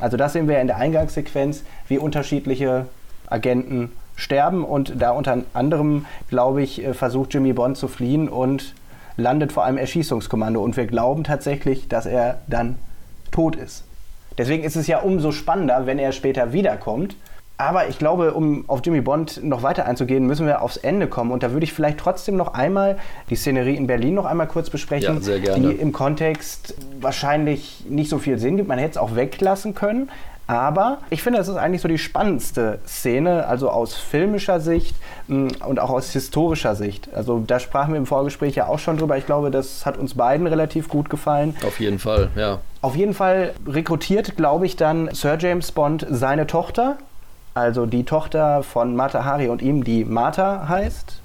Also das sehen wir in der Eingangssequenz, wie unterschiedliche Agenten sterben und da unter anderem, glaube ich, äh, versucht Jimmy Bond zu fliehen und landet vor einem Erschießungskommando und wir glauben tatsächlich, dass er dann tot ist. Deswegen ist es ja umso spannender, wenn er später wiederkommt. Aber ich glaube, um auf Jimmy Bond noch weiter einzugehen, müssen wir aufs Ende kommen. Und da würde ich vielleicht trotzdem noch einmal die Szenerie in Berlin noch einmal kurz besprechen, ja, sehr gerne. die im Kontext wahrscheinlich nicht so viel Sinn gibt. Man hätte es auch weglassen können. Aber ich finde, das ist eigentlich so die spannendste Szene, also aus filmischer Sicht mm, und auch aus historischer Sicht. Also da sprachen wir im Vorgespräch ja auch schon drüber. Ich glaube, das hat uns beiden relativ gut gefallen. Auf jeden Fall, ja. Auf jeden Fall rekrutiert, glaube ich, dann Sir James Bond seine Tochter, also die Tochter von Mata Hari und ihm, die Martha heißt.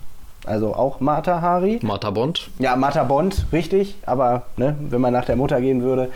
Also auch Martha Hari. Martha Bond. Ja, Martha Bond, richtig. Aber ne, wenn man nach der Mutter gehen würde,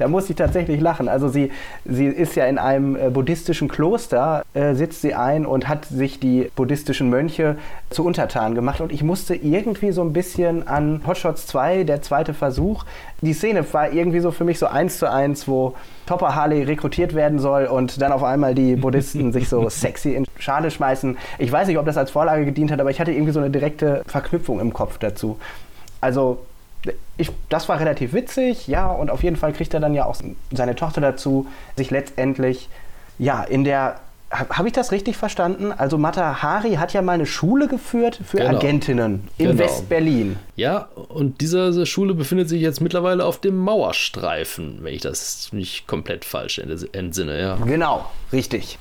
da muss ich tatsächlich lachen. Also sie, sie ist ja in einem äh, buddhistischen Kloster, äh, sitzt sie ein und hat sich die buddhistischen Mönche zu Untertan gemacht. Und ich musste irgendwie so ein bisschen an Hotshots 2, der zweite Versuch, die Szene war irgendwie so für mich so eins zu eins, wo Topper Harley rekrutiert werden soll und dann auf einmal die Buddhisten sich so [laughs] sexy in Schale schmeißen. Ich weiß nicht, ob das als Vorlage gedient hat, aber ich hatte irgendwie so eine direkte Verknüpfung im Kopf dazu. Also ich, das war relativ witzig, ja, und auf jeden Fall kriegt er dann ja auch seine Tochter dazu, sich letztendlich, ja, in der habe ich das richtig verstanden? Also Mata Hari hat ja mal eine Schule geführt für genau. Agentinnen in genau. West-Berlin. Ja, und diese Schule befindet sich jetzt mittlerweile auf dem Mauerstreifen, wenn ich das nicht komplett falsch entsinne. Ja. Genau, richtig.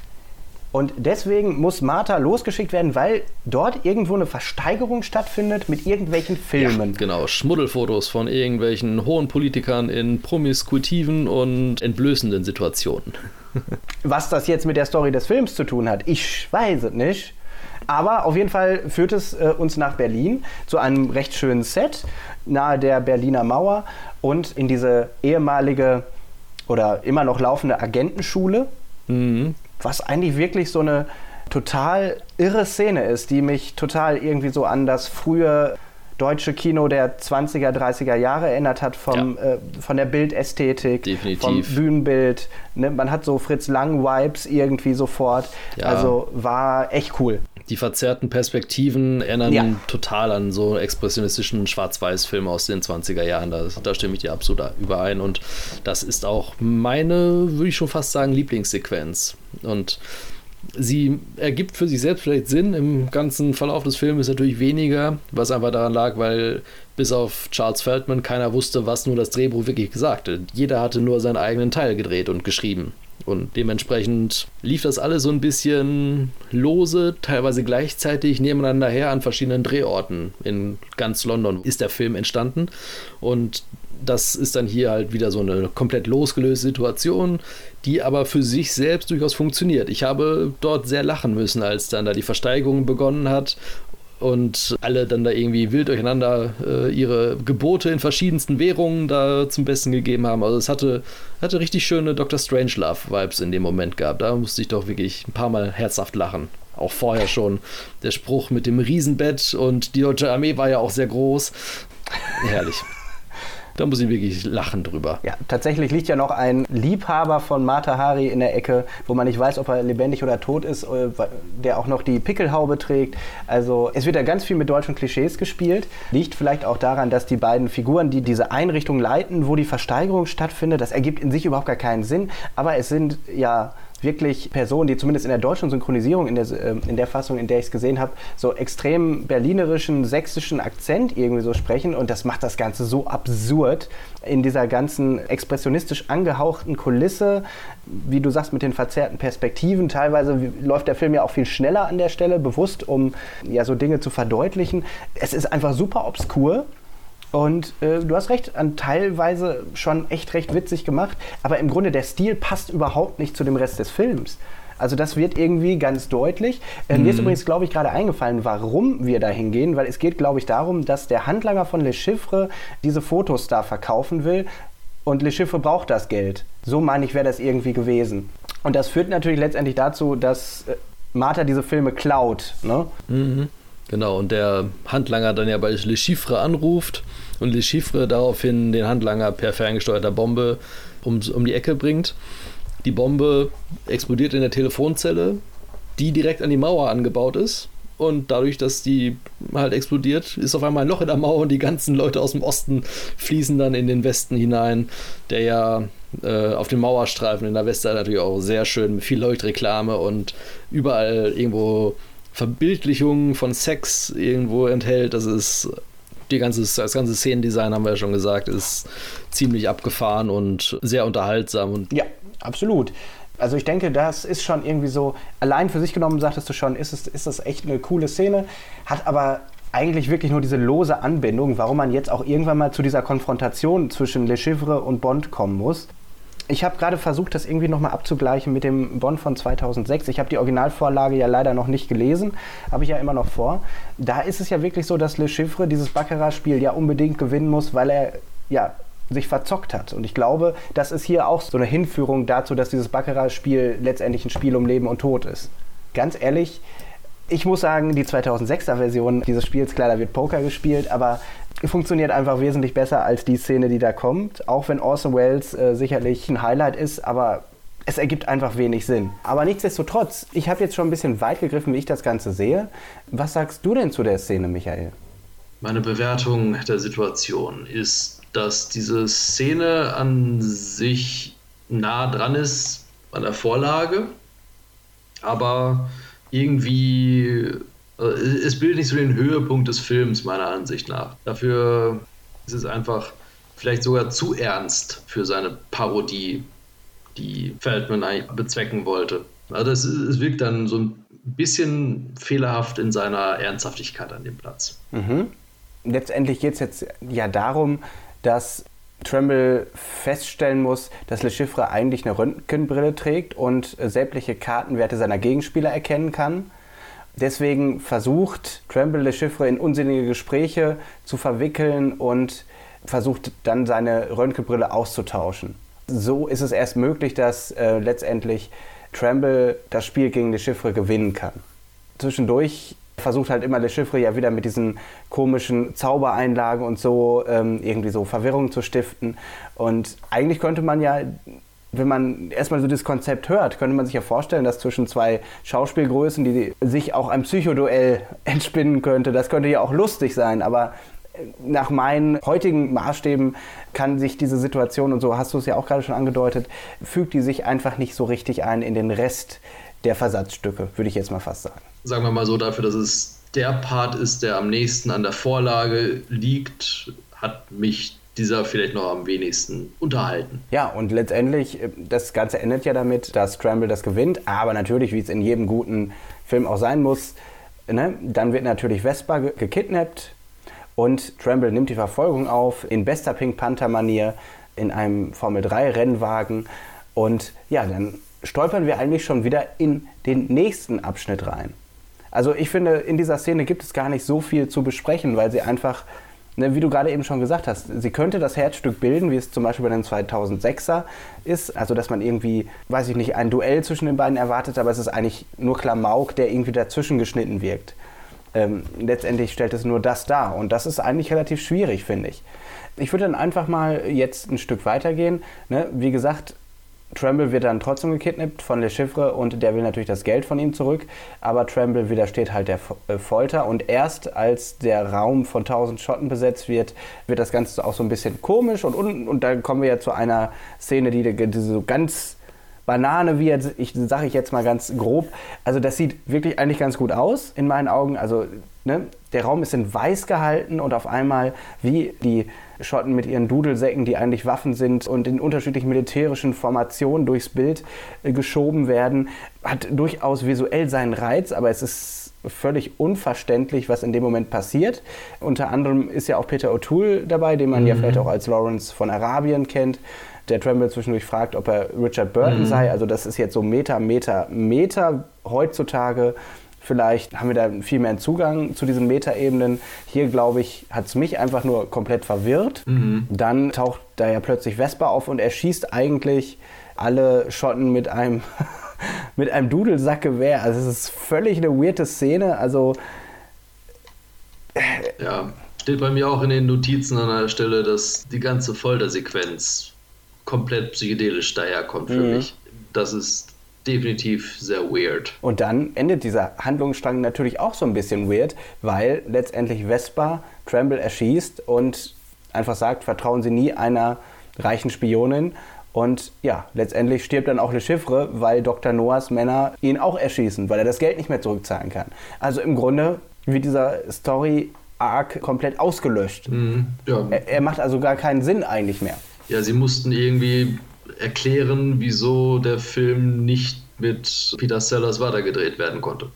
Und deswegen muss Martha losgeschickt werden, weil dort irgendwo eine Versteigerung stattfindet mit irgendwelchen Filmen. Ja, genau, Schmuddelfotos von irgendwelchen hohen Politikern in promiskutiven und entblößenden Situationen. [laughs] Was das jetzt mit der Story des Films zu tun hat, ich weiß es nicht. Aber auf jeden Fall führt es äh, uns nach Berlin zu einem recht schönen Set nahe der Berliner Mauer und in diese ehemalige oder immer noch laufende Agentenschule. Mhm was eigentlich wirklich so eine total irre Szene ist, die mich total irgendwie so an das frühe deutsche Kino der 20er, 30er Jahre erinnert hat, vom, ja. äh, von der Bildästhetik, Definitiv. vom Bühnenbild. Ne? Man hat so Fritz Lang-Vibes irgendwie sofort. Ja. Also war echt cool. Die verzerrten Perspektiven erinnern ja. total an so expressionistischen Schwarz-Weiß-Film aus den 20er Jahren. Da, da stimme ich dir absolut überein. Und das ist auch meine, würde ich schon fast sagen, Lieblingssequenz. Und sie ergibt für sich selbst vielleicht Sinn. Im ganzen Verlauf des Films natürlich weniger, was einfach daran lag, weil bis auf Charles Feldman keiner wusste, was nur das Drehbuch wirklich gesagt hat. Jeder hatte nur seinen eigenen Teil gedreht und geschrieben. Und dementsprechend lief das alles so ein bisschen lose, teilweise gleichzeitig nebeneinander her an verschiedenen Drehorten. In ganz London ist der Film entstanden. Und das ist dann hier halt wieder so eine komplett losgelöste Situation, die aber für sich selbst durchaus funktioniert. Ich habe dort sehr lachen müssen, als dann da die Versteigerung begonnen hat und alle dann da irgendwie wild durcheinander äh, ihre Gebote in verschiedensten Währungen da zum Besten gegeben haben. Also es hatte, hatte richtig schöne Dr. Strangelove-Vibes in dem Moment gehabt. Da musste ich doch wirklich ein paar Mal herzhaft lachen. Auch vorher schon. Der Spruch mit dem Riesenbett und die deutsche Armee war ja auch sehr groß. Herrlich. Da muss ich wirklich lachen drüber. Ja, tatsächlich liegt ja noch ein Liebhaber von Mata Hari in der Ecke, wo man nicht weiß, ob er lebendig oder tot ist, äh, der auch noch die Pickelhaube trägt. Also es wird ja ganz viel mit deutschen Klischees gespielt. Liegt vielleicht auch daran, dass die beiden Figuren, die diese Einrichtung leiten, wo die Versteigerung stattfindet, das ergibt in sich überhaupt gar keinen Sinn. Aber es sind ja wirklich Personen, die zumindest in der deutschen Synchronisierung, in der, äh, in der Fassung, in der ich es gesehen habe, so extrem berlinerischen, sächsischen Akzent irgendwie so sprechen und das macht das Ganze so absurd in dieser ganzen expressionistisch angehauchten Kulisse, wie du sagst, mit den verzerrten Perspektiven. Teilweise läuft der Film ja auch viel schneller an der Stelle, bewusst, um ja so Dinge zu verdeutlichen. Es ist einfach super obskur und äh, du hast recht, an teilweise schon echt recht witzig gemacht, aber im Grunde der Stil passt überhaupt nicht zu dem Rest des Films. Also das wird irgendwie ganz deutlich. Äh, mhm. Mir ist mhm. übrigens, glaube ich, gerade eingefallen, warum wir da hingehen, weil es geht, glaube ich, darum, dass der Handlanger von Le Chiffre diese Fotos da verkaufen will und Le Chiffre braucht das Geld. So meine ich, wäre das irgendwie gewesen. Und das führt natürlich letztendlich dazu, dass äh, Martha diese Filme klaut. Ne? Mhm. Genau, und der Handlanger dann ja bei Le Chiffre anruft und Le Chiffre daraufhin den Handlanger per ferngesteuerter Bombe um, um die Ecke bringt. Die Bombe explodiert in der Telefonzelle, die direkt an die Mauer angebaut ist. Und dadurch, dass die halt explodiert, ist auf einmal ein Loch in der Mauer und die ganzen Leute aus dem Osten fließen dann in den Westen hinein, der ja äh, auf den Mauerstreifen in der Westseite natürlich auch sehr schön mit viel Leuchtreklame und überall irgendwo Verbildlichungen von Sex irgendwo enthält. Das ist die ganze, das ganze Szenendesign, haben wir ja schon gesagt, ist ziemlich abgefahren und sehr unterhaltsam. Und ja, absolut. Also ich denke, das ist schon irgendwie so, allein für sich genommen, sagtest du schon, ist, es, ist das echt eine coole Szene, hat aber eigentlich wirklich nur diese lose Anbindung, warum man jetzt auch irgendwann mal zu dieser Konfrontation zwischen Le Chiffre und Bond kommen muss. Ich habe gerade versucht, das irgendwie nochmal abzugleichen mit dem Bond von 2006. Ich habe die Originalvorlage ja leider noch nicht gelesen, habe ich ja immer noch vor. Da ist es ja wirklich so, dass Le Chiffre dieses Baccarat-Spiel ja unbedingt gewinnen muss, weil er ja sich verzockt hat. Und ich glaube, das ist hier auch so eine Hinführung dazu, dass dieses Baccarat-Spiel letztendlich ein Spiel um Leben und Tod ist. Ganz ehrlich, ich muss sagen, die 2006er Version dieses Spiels, klar, da wird Poker gespielt, aber funktioniert einfach wesentlich besser als die Szene, die da kommt. Auch wenn Orson Welles äh, sicherlich ein Highlight ist, aber es ergibt einfach wenig Sinn. Aber nichtsdestotrotz, ich habe jetzt schon ein bisschen weit gegriffen, wie ich das Ganze sehe. Was sagst du denn zu der Szene, Michael? Meine Bewertung der Situation ist, dass diese Szene an sich nah dran ist an der Vorlage, aber irgendwie äh, es bildet nicht so den Höhepunkt des Films, meiner Ansicht nach. Dafür ist es einfach vielleicht sogar zu ernst für seine Parodie, die Feldman eigentlich bezwecken wollte. Also es, es wirkt dann so ein bisschen fehlerhaft in seiner Ernsthaftigkeit an dem Platz. Mhm. Letztendlich geht es jetzt ja darum, dass Tremble feststellen muss, dass Le Chiffre eigentlich eine Röntgenbrille trägt und sämtliche Kartenwerte seiner Gegenspieler erkennen kann. Deswegen versucht Tremble Le Chiffre in unsinnige Gespräche zu verwickeln und versucht dann seine Röntgenbrille auszutauschen. So ist es erst möglich, dass äh, letztendlich Tremble das Spiel gegen Le Chiffre gewinnen kann. Zwischendurch versucht halt immer Le Chiffre ja wieder mit diesen komischen Zaubereinlagen und so ähm, irgendwie so Verwirrung zu stiften. Und eigentlich könnte man ja wenn man erstmal so das Konzept hört, könnte man sich ja vorstellen, dass zwischen zwei Schauspielgrößen, die sich auch ein Psychoduell [laughs] entspinnen könnte, das könnte ja auch lustig sein, aber äh, nach meinen heutigen Maßstäben kann sich diese Situation, und so hast du es ja auch gerade schon angedeutet, fügt die sich einfach nicht so richtig ein in den Rest der Versatzstücke, würde ich jetzt mal fast sagen. Sagen wir mal so, dafür, dass es der Part ist, der am nächsten an der Vorlage liegt, hat mich dieser vielleicht noch am wenigsten unterhalten. Ja, und letztendlich, äh, das Ganze endet ja damit, dass Scramble das gewinnt, aber natürlich, wie es in jedem guten Film auch sein muss, ne, dann wird natürlich Vespa ge gekidnappt und Tremble nimmt die Verfolgung auf in bester Pink Panther-Manier in einem Formel-3-Rennwagen und ja, dann stolpern wir eigentlich schon wieder in den nächsten Abschnitt rein. Also ich finde, in dieser Szene gibt es gar nicht so viel zu besprechen, weil sie einfach ne, wie du gerade eben schon gesagt hast, sie könnte das Herzstück bilden, wie es zum Beispiel bei den 2006er ist. Also, dass man irgendwie, weiß ich nicht, ein Duell zwischen den beiden erwartet, aber es ist eigentlich nur Klamauk, der irgendwie dazwischen geschnitten wirkt. Ähm, letztendlich stellt es nur das dar. Und das ist eigentlich relativ schwierig, finde ich. Ich würde dann einfach mal jetzt ein Stück weitergehen. Ne? Wie gesagt, Tremble wird dann trotzdem gekidnappt von Le Chiffre und der will natürlich das Geld von ihm zurück, aber Tremble widersteht halt der äh, Folter und erst als der Raum von 1000 Schotten besetzt wird, wird das Ganze auch so ein bisschen komisch und, und, und dann kommen wir ja zu einer Szene, die, die so ganz Banane wird, ich sage ich jetzt mal ganz grob. Also das sieht wirklich eigentlich ganz gut aus in meinen Augen. Also ne, der Raum ist in weiß gehalten und auf einmal wie die Schotten mit ihren Dudelsäcken, die eigentlich Waffen sind und in unterschiedlichen militärischen Formationen durchs Bild äh, geschoben werden, hat durchaus visuell seinen Reiz, aber es ist völlig unverständlich, was in dem Moment passiert. Unter anderem ist ja auch Peter O'Toole dabei, den man mhm. ja vielleicht auch als Lawrence von Arabien kennt der Tremble zwischendurch fragt, ob er Richard Burton mhm. sei. Also das ist jetzt so Meter, Meter, Meter heutzutage. Vielleicht haben wir da viel mehr Zugang zu diesen Metaebenen. Hier, glaube ich, hat es mich einfach nur komplett verwirrt. Mhm. Dann taucht da ja plötzlich Vespa auf und er schießt eigentlich alle Schotten mit einem, [laughs] mit einem Dudelsackgewehr. Also es ist völlig eine weirde Szene. Also Ja, steht bei mir auch in den Notizen an der Stelle, dass die ganze Foltersequenz komplett psychedelisch daherkommt für mhm. mich. Das ist definitiv sehr weird. Und dann endet dieser Handlungsstrang natürlich auch so ein bisschen weird, weil letztendlich Vespa Tremble erschießt und einfach sagt, vertrauen Sie nie einer reichen Spionin. Und ja, letztendlich stirbt dann auch Le Chiffre, weil Dr. Noahs Männer ihn auch erschießen, weil er das Geld nicht mehr zurückzahlen kann. Also im Grunde wie dieser Story Arc komplett ausgelöscht. Mhm, ja. er, er macht also gar keinen Sinn eigentlich mehr. Ja, sie mussten irgendwie erklären, wieso der Film nicht mit Peter Sellers weitergedreht werden konnte.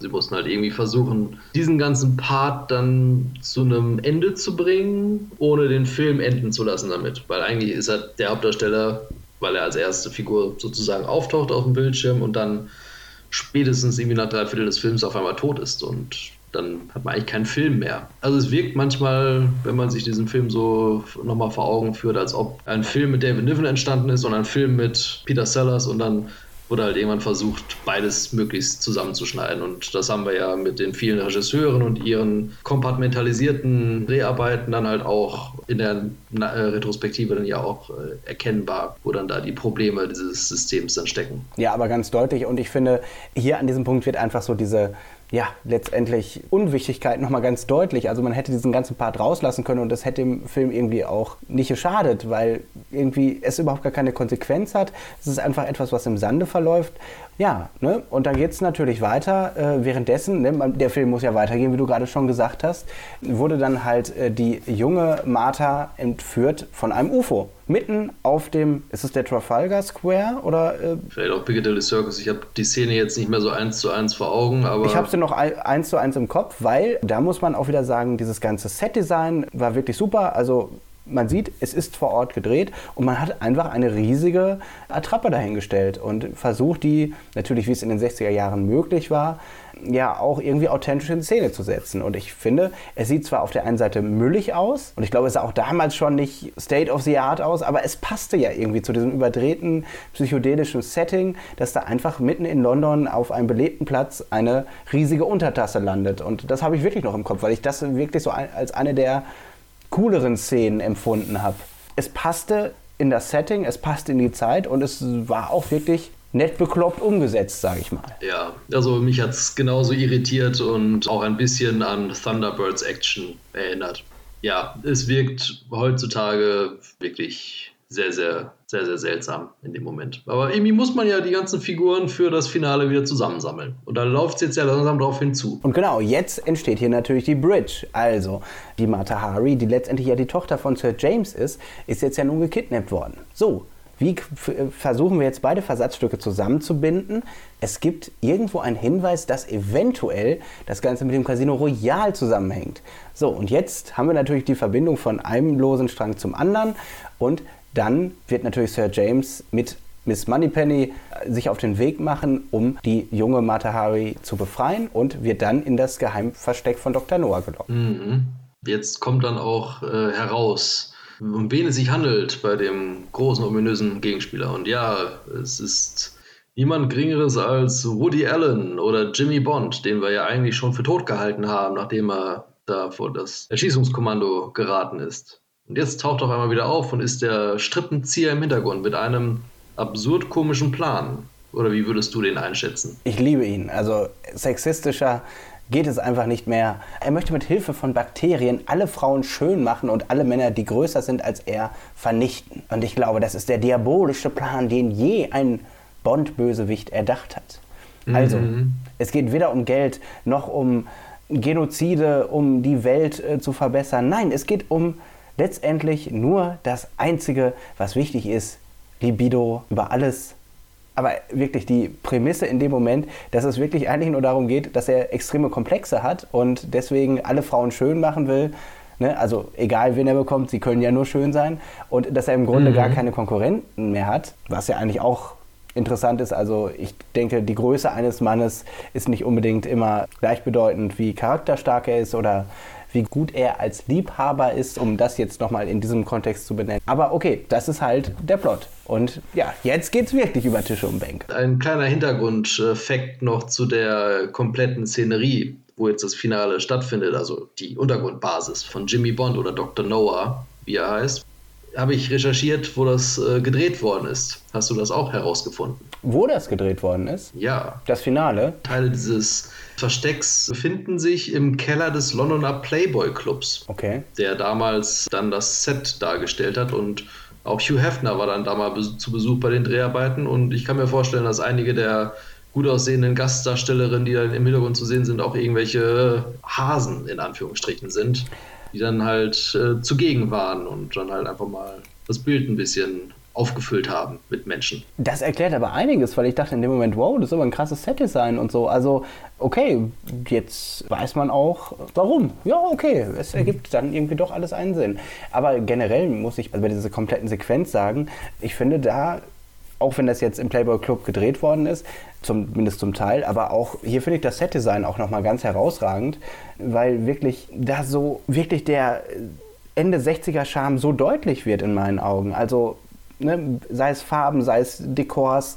Sie mussten halt irgendwie versuchen, diesen ganzen Part dann zu einem Ende zu bringen, ohne den Film enden zu lassen damit. Weil eigentlich ist er der Hauptdarsteller, weil er als erste Figur sozusagen auftaucht auf dem Bildschirm und dann spätestens irgendwie nach drei Viertel des Films auf einmal tot ist. Und dann hat man eigentlich keinen Film mehr. Also es wirkt manchmal, wenn man sich diesen Film so nochmal vor Augen führt, als ob ein Film mit David Niven entstanden ist und ein Film mit Peter Sellers und dann wurde halt irgendwann versucht, beides möglichst zusammenzuschneiden. Und das haben wir ja mit den vielen Regisseuren und ihren kompartmentalisierten Dreharbeiten dann halt auch in der äh, Retrospektive dann ja auch äh, erkennbar, wo dann da die Probleme dieses Systems dann stecken. Ja, aber ganz deutlich. Und ich finde, hier an diesem Punkt wird einfach so diese ja, letztendlich Unwichtigkeit nochmal ganz deutlich. Also man hätte diesen ganzen Part rauslassen können und das hätte dem Film irgendwie auch nicht geschadet, weil irgendwie es überhaupt gar keine Konsequenz hat. Es ist einfach etwas, was im Sande verläuft. Ja, ne? und dann geht es natürlich weiter. Äh, währenddessen, ne, der Film muss ja weitergehen, wie du gerade schon gesagt hast, wurde dann halt äh, die junge Martha entführt von einem UFO. Mitten auf dem, ist es der Trafalgar Square oder? Äh, Vielleicht auch Piccadilly Circus. Ich habe die Szene jetzt nicht mehr so eins zu eins vor Augen, aber. Ich habe sie noch eins zu eins im Kopf, weil da muss man auch wieder sagen, dieses ganze Set-Design war wirklich super. Also man sieht, es ist vor Ort gedreht und man hat einfach eine riesige Attrappe dahingestellt und versucht, die natürlich, wie es in den 60er Jahren möglich war, ja auch irgendwie authentisch in Szene zu setzen. Und ich finde, es sieht zwar auf der einen Seite müllig aus und ich glaube, es sah auch damals schon nicht State of the Art aus, aber es passte ja irgendwie zu diesem überdrehten psychedelischen Setting, dass da einfach mitten in London auf einem belebten Platz eine riesige Untertasse landet. Und das habe ich wirklich noch im Kopf, weil ich das wirklich so als eine der cooleren Szenen empfunden habe. Es passte in das Setting, es passte in die Zeit und es war auch wirklich nett bekloppt umgesetzt, sage ich mal. Ja, also mich hat es genauso irritiert und auch ein bisschen an Thunderbirds Action erinnert. Ja, es wirkt heutzutage wirklich sehr, sehr, sehr, sehr seltsam in dem Moment. Aber irgendwie muss man ja die ganzen Figuren für das Finale wieder zusammensammeln. Und da läuft es jetzt ja langsam darauf hinzu. Und genau, jetzt entsteht hier natürlich die Bridge. Also, die Mata Hari, die letztendlich ja die Tochter von Sir James ist, ist jetzt ja nun gekidnappt worden. So, wie versuchen wir jetzt beide Versatzstücke zusammenzubinden? Es gibt irgendwo einen Hinweis, dass eventuell das Ganze mit dem Casino Royal zusammenhängt. So, und jetzt haben wir natürlich die Verbindung von einem losen Strang zum anderen und dann wird natürlich Sir James mit Miss Moneypenny äh, sich auf den Weg machen, um die junge Matahari zu befreien und wird dann in das Geheimversteck von Dr. Noah gelockt. Mhm. Jetzt kommt dann auch äh, heraus, um wen es sich handelt bei dem großen, ominösen Gegenspieler. Und ja, es ist niemand Geringeres als Woody Allen oder Jimmy Bond, den wir ja eigentlich schon für tot gehalten haben, nachdem er da vor das Erschießungskommando geraten ist. Und jetzt taucht er auf einmal wieder auf und ist der Strippenzieher im Hintergrund mit einem absurd komischen Plan. Oder wie würdest du den einschätzen? Ich liebe ihn. Also sexistischer geht es einfach nicht mehr. Er möchte mit Hilfe von Bakterien alle Frauen schön machen und alle Männer, die größer sind als er, vernichten. Und ich glaube, das ist der diabolische Plan, den je ein Bond-Bösewicht erdacht hat. Also, mhm. es geht weder um Geld noch um Genozide, um die Welt äh, zu verbessern. Nein, es geht um letztendlich nur das Einzige, was wichtig ist, Libido über alles. Aber wirklich die Prämisse in dem Moment, dass es wirklich eigentlich nur darum geht, dass er extreme Komplexe hat und deswegen alle Frauen schön machen will. Ne? Also egal, wen er bekommt, sie können ja nur schön sein. Und dass er im Grunde mhm. gar keine Konkurrenten mehr hat, was ja eigentlich auch interessant ist. Also ich denke, die Größe eines Mannes ist nicht unbedingt immer gleichbedeutend, wie charakterstark er ist oder wie gut er als Liebhaber ist, um das jetzt nochmal in diesem Kontext zu benennen. Aber okay, das ist halt der Plot. Und ja, jetzt geht es wirklich über Tische und Bänke. Ein kleiner Hintergrundfakt noch zu der kompletten Szenerie. wo jetzt das Finale stattfindet, also die Untergrundbasis von Jimmy Bond oder Dr. Noah, wie er heißt, habe ich recherchiert, wo das äh, gedreht worden ist. Hast du das auch herausgefunden? Wo das gedreht worden ist? Ja. Das Finale? Teile dieses Verstecks befinden sich im Keller des Londoner Playboy Clubs. Okay. Der damals dann das Set dargestellt hat und auch Hugh Hefner war dann da mal zu Besuch bei den Dreharbeiten und ich kann mir vorstellen, dass einige der gut aussehenden Gastdarstellerinnen, die dann im Hintergrund zu sehen sind, auch irgendwelche Hasen in Anführungsstrichen sind die dann halt äh, zugegen waren und dann halt einfach mal das Bild ein bisschen aufgefüllt haben mit Menschen. Das erklärt aber einiges, weil ich dachte in dem Moment, wow, das ist aber ein krasses Set-Design und so. Also, okay, jetzt weiß man auch, warum. Ja, okay, es ergibt dann irgendwie doch alles einen Sinn. Aber generell muss ich bei dieser kompletten Sequenz sagen, ich finde da auch wenn das jetzt im Playboy Club gedreht worden ist, zumindest zum Teil, aber auch hier finde ich das Setdesign auch nochmal ganz herausragend, weil wirklich da so wirklich der Ende 60er Charme so deutlich wird in meinen Augen. Also ne, sei es Farben, sei es Dekors,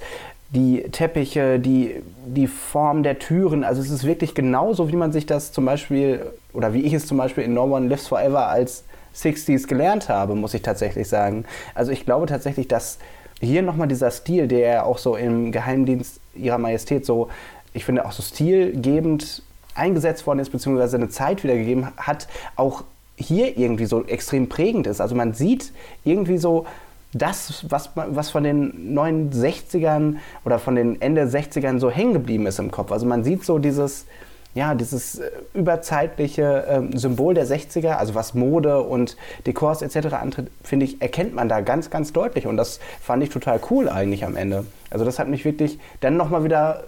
die Teppiche, die, die Form der Türen. Also es ist wirklich genauso, wie man sich das zum Beispiel, oder wie ich es zum Beispiel in No One Lives Forever als 60s gelernt habe, muss ich tatsächlich sagen. Also ich glaube tatsächlich, dass hier nochmal dieser Stil, der auch so im Geheimdienst ihrer Majestät so, ich finde auch so stilgebend eingesetzt worden ist, beziehungsweise eine Zeit wiedergegeben hat, auch hier irgendwie so extrem prägend ist. Also man sieht irgendwie so das, was, was von den neuen 60ern oder von den Ende 60ern so hängen geblieben ist im Kopf. Also man sieht so dieses, ja, dieses äh, überzeitliche äh, Symbol der 60er, also was Mode und Dekors etc. antritt, finde ich, erkennt man da ganz, ganz deutlich. Und das fand ich total cool eigentlich am Ende. Also das hat mich wirklich dann nochmal wieder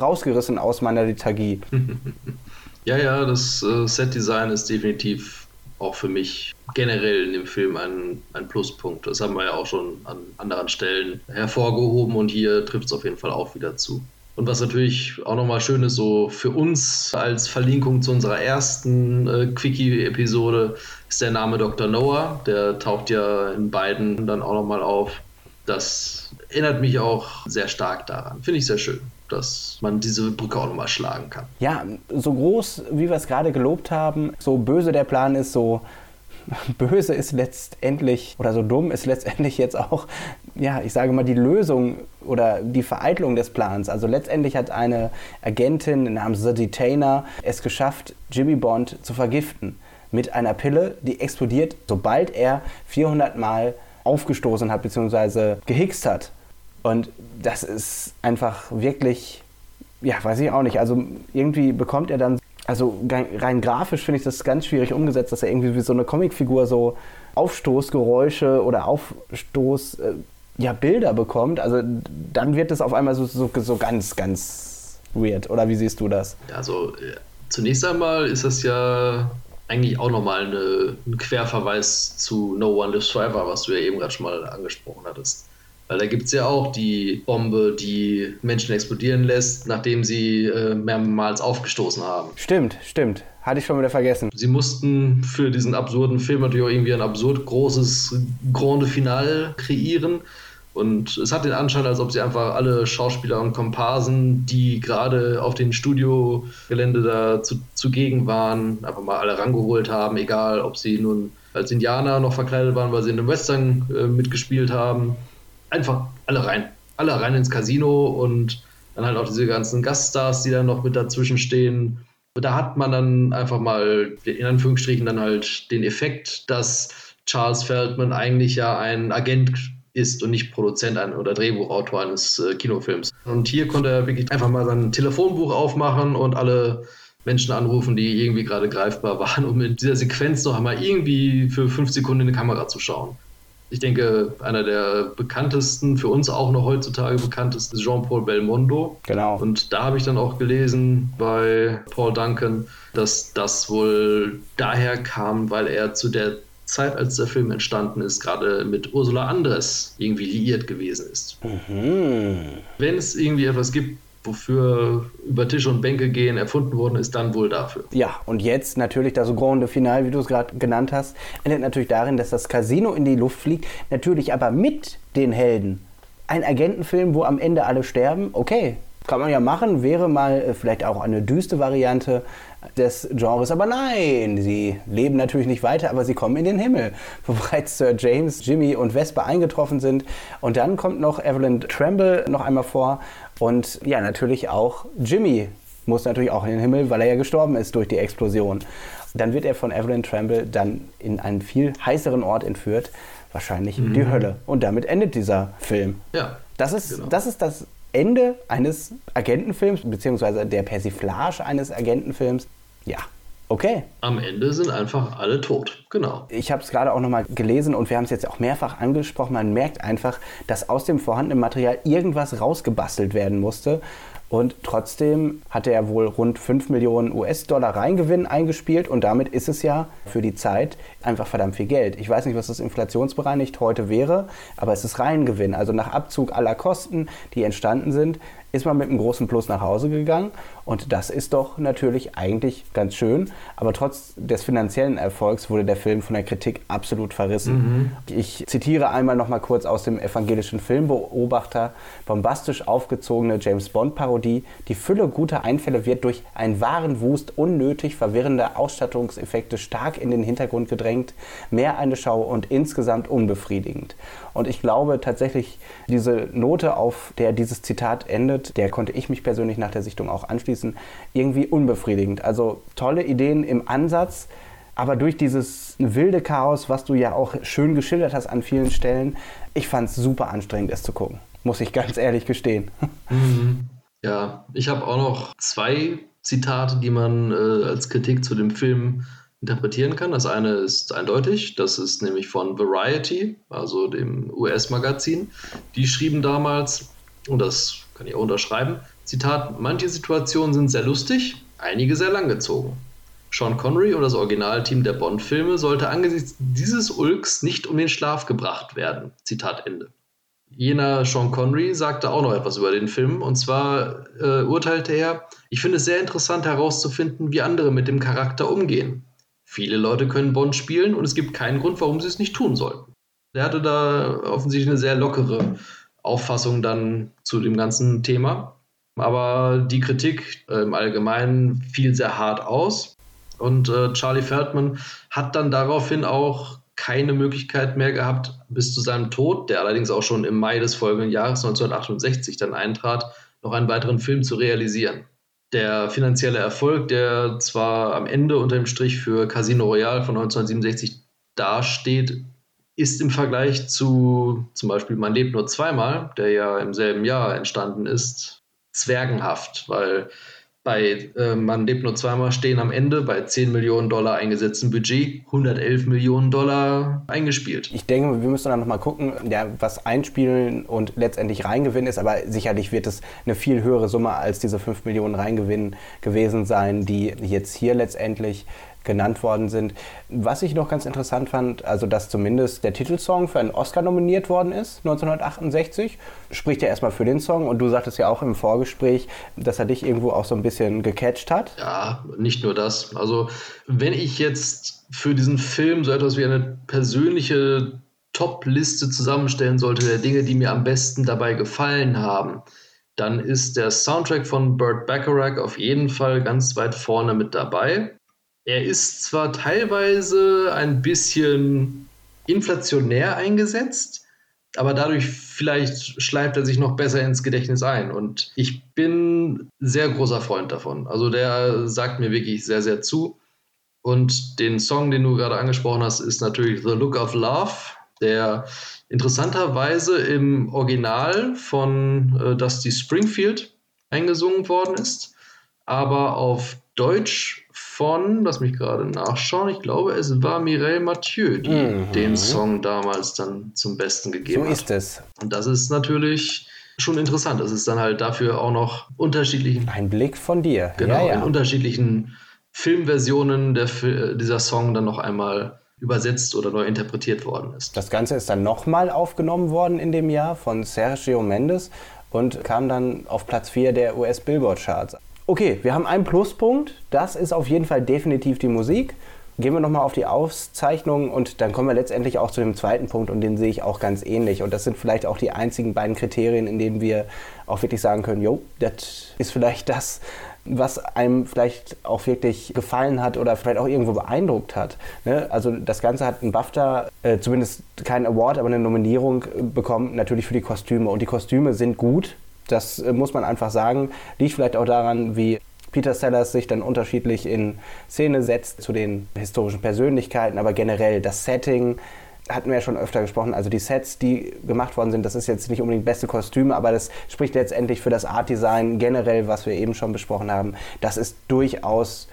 rausgerissen aus meiner Lethargie. [laughs] Ja, ja, das äh, Setdesign ist definitiv auch für mich generell in dem Film ein, ein Pluspunkt. Das haben wir ja auch schon an anderen Stellen hervorgehoben und hier trifft es auf jeden Fall auch wieder zu. Und was natürlich auch nochmal schön ist, so für uns als Verlinkung zu unserer ersten äh, Quickie-Episode, ist der Name Dr. Noah. Der taucht ja in beiden dann auch nochmal auf. Das erinnert mich auch sehr stark daran. Finde ich sehr schön, dass man diese Brücke auch nochmal schlagen kann. Ja, so groß, wie wir es gerade gelobt haben, so böse der Plan ist, so [laughs] böse ist letztendlich oder so dumm ist letztendlich jetzt auch, ja, ich sage mal, die Lösung oder die Vereitelung des Plans. Also letztendlich hat eine Agentin namens The Detainer es geschafft, Jimmy Bond zu vergiften mit einer Pille, die explodiert, sobald er 400 Mal aufgestoßen hat bzw. gehickst hat. Und das ist einfach wirklich, ja, weiß ich auch nicht. Also irgendwie bekommt er dann also rein grafisch finde ich das ganz schwierig umgesetzt, dass er irgendwie wie so eine Comicfigur so Aufstoßgeräusche oder Aufstoß äh, ja, Bilder bekommt. Also dann wird es auf einmal so, so, so ganz, ganz weird. Oder wie siehst du das? Also äh, zunächst einmal ist das ja eigentlich auch nochmal ein Querverweis zu No One Lives Forever, was du ja eben gerade schon mal angesprochen hattest. Weil da gibt es ja auch die Bombe, die Menschen explodieren lässt, nachdem sie äh, mehrmals aufgestoßen haben. Stimmt, stimmt. Hatte ich schon wieder vergessen. Sie mussten für diesen absurden Film natürlich auch irgendwie ein absurd großes Grande Finale kreieren. Und es hat den Anschein, als ob sie einfach alle Schauspieler und Komparsen, die gerade auf dem Studiogelände da zu, zugegen waren, einfach mal alle rangeholt haben, egal ob sie nun als Indianer noch verkleidet waren, weil sie in einem Western äh, mitgespielt haben einfach alle rein. Alle rein ins Casino und dann halt auch diese ganzen Gaststars, die dann noch mit dazwischen stehen. Da hat man dann einfach mal, in Anführungsstrichen, dann halt den Effekt, dass Charles Feldman eigentlich ja ein Agent ist und nicht Produzent oder Drehbuchautor eines äh, Kinofilms. Und hier konnte er wirklich einfach mal sein Telefonbuch aufmachen und alle Menschen anrufen, die irgendwie gerade greifbar [laughs] waren, um in dieser Sequenz noch einmal irgendwie für fünf Sekunden in die Kamera zu schauen ich denke, einer der bekanntesten, für uns auch noch heutzutage bekanntesten, ist Jean-Paul Belmondo. Genau. Und da habe ich dann auch gelesen bei Paul Duncan, dass das wohl daher kam, weil er zu der Zeit, als der Film entstanden ist, gerade mit Ursula Andres irgendwie liiert gewesen ist. Mhm. Wenn es irgendwie etwas gibt, wofür über Tische und Bänke gehen erfunden worden ist, dann wohl dafür. Ja, und jetzt natürlich das Grande Final, wie du es gerade genannt hast, endet natürlich darin, dass das Casino in die Luft fliegt, natürlich aber mit den Helden. Ein Agentenfilm, wo am Ende alle sterben, okay, Kann man ja machen, wäre mal äh, vielleicht auch eine düste Variante des Genres. Aber nein, sie leben natürlich nicht weiter, aber sie kommen in den Himmel, [laughs] wo bereits Sir James, Jimmy und Vesper eingetroffen sind. Und dann kommt noch Evelyn Tremble noch einmal vor und ja, natürlich auch Jimmy muss natürlich auch in den Himmel, weil er ja gestorben ist durch die Explosion. Dann wird er von Evelyn Tremble dann in einen viel heißeren Ort entführt, wahrscheinlich mhm. die Hölle. Und damit endet dieser Film. Ja. Das ist, genau. das ist das Ende eines Agentenfilms, beziehungsweise der Persiflage eines Agentenfilms. Ja, Okay. Am Ende sind einfach alle tot. Genau. Ich habe es gerade auch nochmal gelesen und wir haben es jetzt auch mehrfach angesprochen. Man merkt einfach, dass aus dem vorhandenen Material irgendwas rausgebastelt werden musste. Und trotzdem hatte er wohl rund 5 Millionen US-Dollar Reingewinn eingespielt und damit ist es ja für die Zeit einfach verdammt viel Geld. Ich weiß nicht, was das inflationsbereinigt heute wäre, aber es ist Reingewinn. Also nach Abzug aller Kosten, die entstanden sind, ist man mit einem großen Plus nach Hause gegangen. Und das ist doch natürlich eigentlich ganz schön. Aber trotz des finanziellen Erfolgs wurde der Film von der Kritik absolut verrissen. Mhm. Ich zitiere einmal noch mal kurz aus dem evangelischen Filmbeobachter. Bombastisch aufgezogene James Bond-Parodie. Die Fülle guter Einfälle wird durch einen wahren Wust unnötig verwirrender Ausstattungseffekte stark in den Hintergrund gedrängt. Mehr eine Schau und insgesamt unbefriedigend. Und ich glaube tatsächlich, diese Note, auf der dieses Zitat endet, der konnte ich mich persönlich nach der Sichtung auch anschließen, irgendwie unbefriedigend. Also tolle Ideen im Ansatz, aber durch dieses wilde Chaos, was du ja auch schön geschildert hast an vielen Stellen, ich fand es super anstrengend, es zu gucken. Muss ich ganz ehrlich gestehen. Mhm. Ja, ich habe auch noch zwei Zitate, die man äh, als Kritik zu dem Film interpretieren kann. Das eine ist eindeutig, das ist nämlich von Variety, also dem US-Magazin. Die schrieben damals, und das kann ich auch unterschreiben, Zitat, manche Situationen sind sehr lustig, einige sehr langgezogen. Sean Connery und das Originalteam der Bond-Filme sollte angesichts dieses Ulks nicht um den Schlaf gebracht werden. Zitat Ende. Jener Sean Connery sagte auch noch etwas über den Film. Und zwar äh, urteilte er, ich finde es sehr interessant herauszufinden, wie andere mit dem Charakter umgehen. Viele Leute können Bond spielen und es gibt keinen Grund, warum sie es nicht tun sollten. Er hatte da offensichtlich eine sehr lockere Auffassung dann zu dem ganzen Thema. Aber die Kritik äh, im Allgemeinen fiel sehr hart aus. Und äh, Charlie Feldman hat dann daraufhin auch keine Möglichkeit mehr gehabt, bis zu seinem Tod, der allerdings auch schon im Mai des folgenden Jahres 1968 dann eintrat, noch einen weiteren Film zu realisieren der finanzielle Erfolg, der zwar am Ende unter dem Strich für Casino Royale von 1967 dasteht, ist im Vergleich zu zum Beispiel Man lebt nur zweimal, der ja im selben Jahr entstanden ist, zwergenhaft, weil bei äh, Man lebt nur zweimal stehen am Ende bei 10 Millionen Dollar eingesetztem Budget 111 Millionen Dollar eingespielt. Ich denke, wir müssen dann nochmal gucken, ja, was einspielen und letztendlich Reingewinn ist, aber sicherlich wird es eine viel höhere Summe als diese 5 Millionen Reingewinn gewesen sein, die jetzt hier letztendlich genannt worden sind. Was ich noch ganz interessant fand, also dass zumindest der Titelsong für einen Oscar nominiert worden ist, 1968, spricht ja erstmal für den Song und du sagtest ja auch im Vorgespräch, dass er dich irgendwo auch so ein bisschen gecatcht hat. Ja, nicht nur das. Also wenn ich jetzt für diesen Film so etwas wie eine persönliche Top-Liste zusammenstellen sollte der Dinge, die mir am besten dabei gefallen haben, dann ist der Soundtrack von Burt Bacharach auf jeden Fall ganz weit vorne mit dabei. Er ist zwar teilweise ein bisschen inflationär eingesetzt, aber dadurch vielleicht schleift er sich noch besser ins Gedächtnis ein. Und ich bin sehr großer Freund davon. Also der sagt mir wirklich sehr, sehr zu. Und den Song, den du gerade angesprochen hast, ist natürlich The Look of Love, der interessanterweise im Original von äh, Dusty Springfield eingesungen worden ist, aber auf Deutsch von, lass mich gerade nachschauen, ich glaube, es war Mireille Mathieu, die mhm. den Song damals dann zum Besten gegeben hat. So ist es. Und das ist natürlich schon interessant. Das ist dann halt dafür auch noch unterschiedlichen. Ein Blick von dir. Genau, ja, ja. in unterschiedlichen Filmversionen der, dieser Song dann noch einmal übersetzt oder neu interpretiert worden ist. Das Ganze ist dann nochmal aufgenommen worden in dem Jahr von Sergio Mendes und kam dann auf Platz 4 der US Billboard Charts. Okay, wir haben einen Pluspunkt. Das ist auf jeden Fall definitiv die Musik. Gehen wir nochmal auf die Auszeichnungen und dann kommen wir letztendlich auch zu dem zweiten Punkt und den sehe ich auch ganz ähnlich. Und das sind vielleicht auch die einzigen beiden Kriterien, in denen wir auch wirklich sagen können, jo, das ist vielleicht das, was einem vielleicht auch wirklich gefallen hat oder vielleicht auch irgendwo beeindruckt hat. Ne? Also das Ganze hat einen BAFTA, äh, zumindest keinen Award, aber eine Nominierung äh, bekommen, natürlich für die Kostüme. Und die Kostüme sind gut, das äh, muss man einfach sagen. Liegt vielleicht auch daran, wie Peter Sellers sich dann unterschiedlich in Szene setzt zu den historischen Persönlichkeiten, aber generell das Setting, hatten wir ja schon öfter gesprochen, also die Sets, die gemacht worden sind, das ist jetzt nicht unbedingt beste Kostüme, aber das spricht letztendlich für das Art-Design generell, was wir eben schon besprochen haben. Das ist durchaus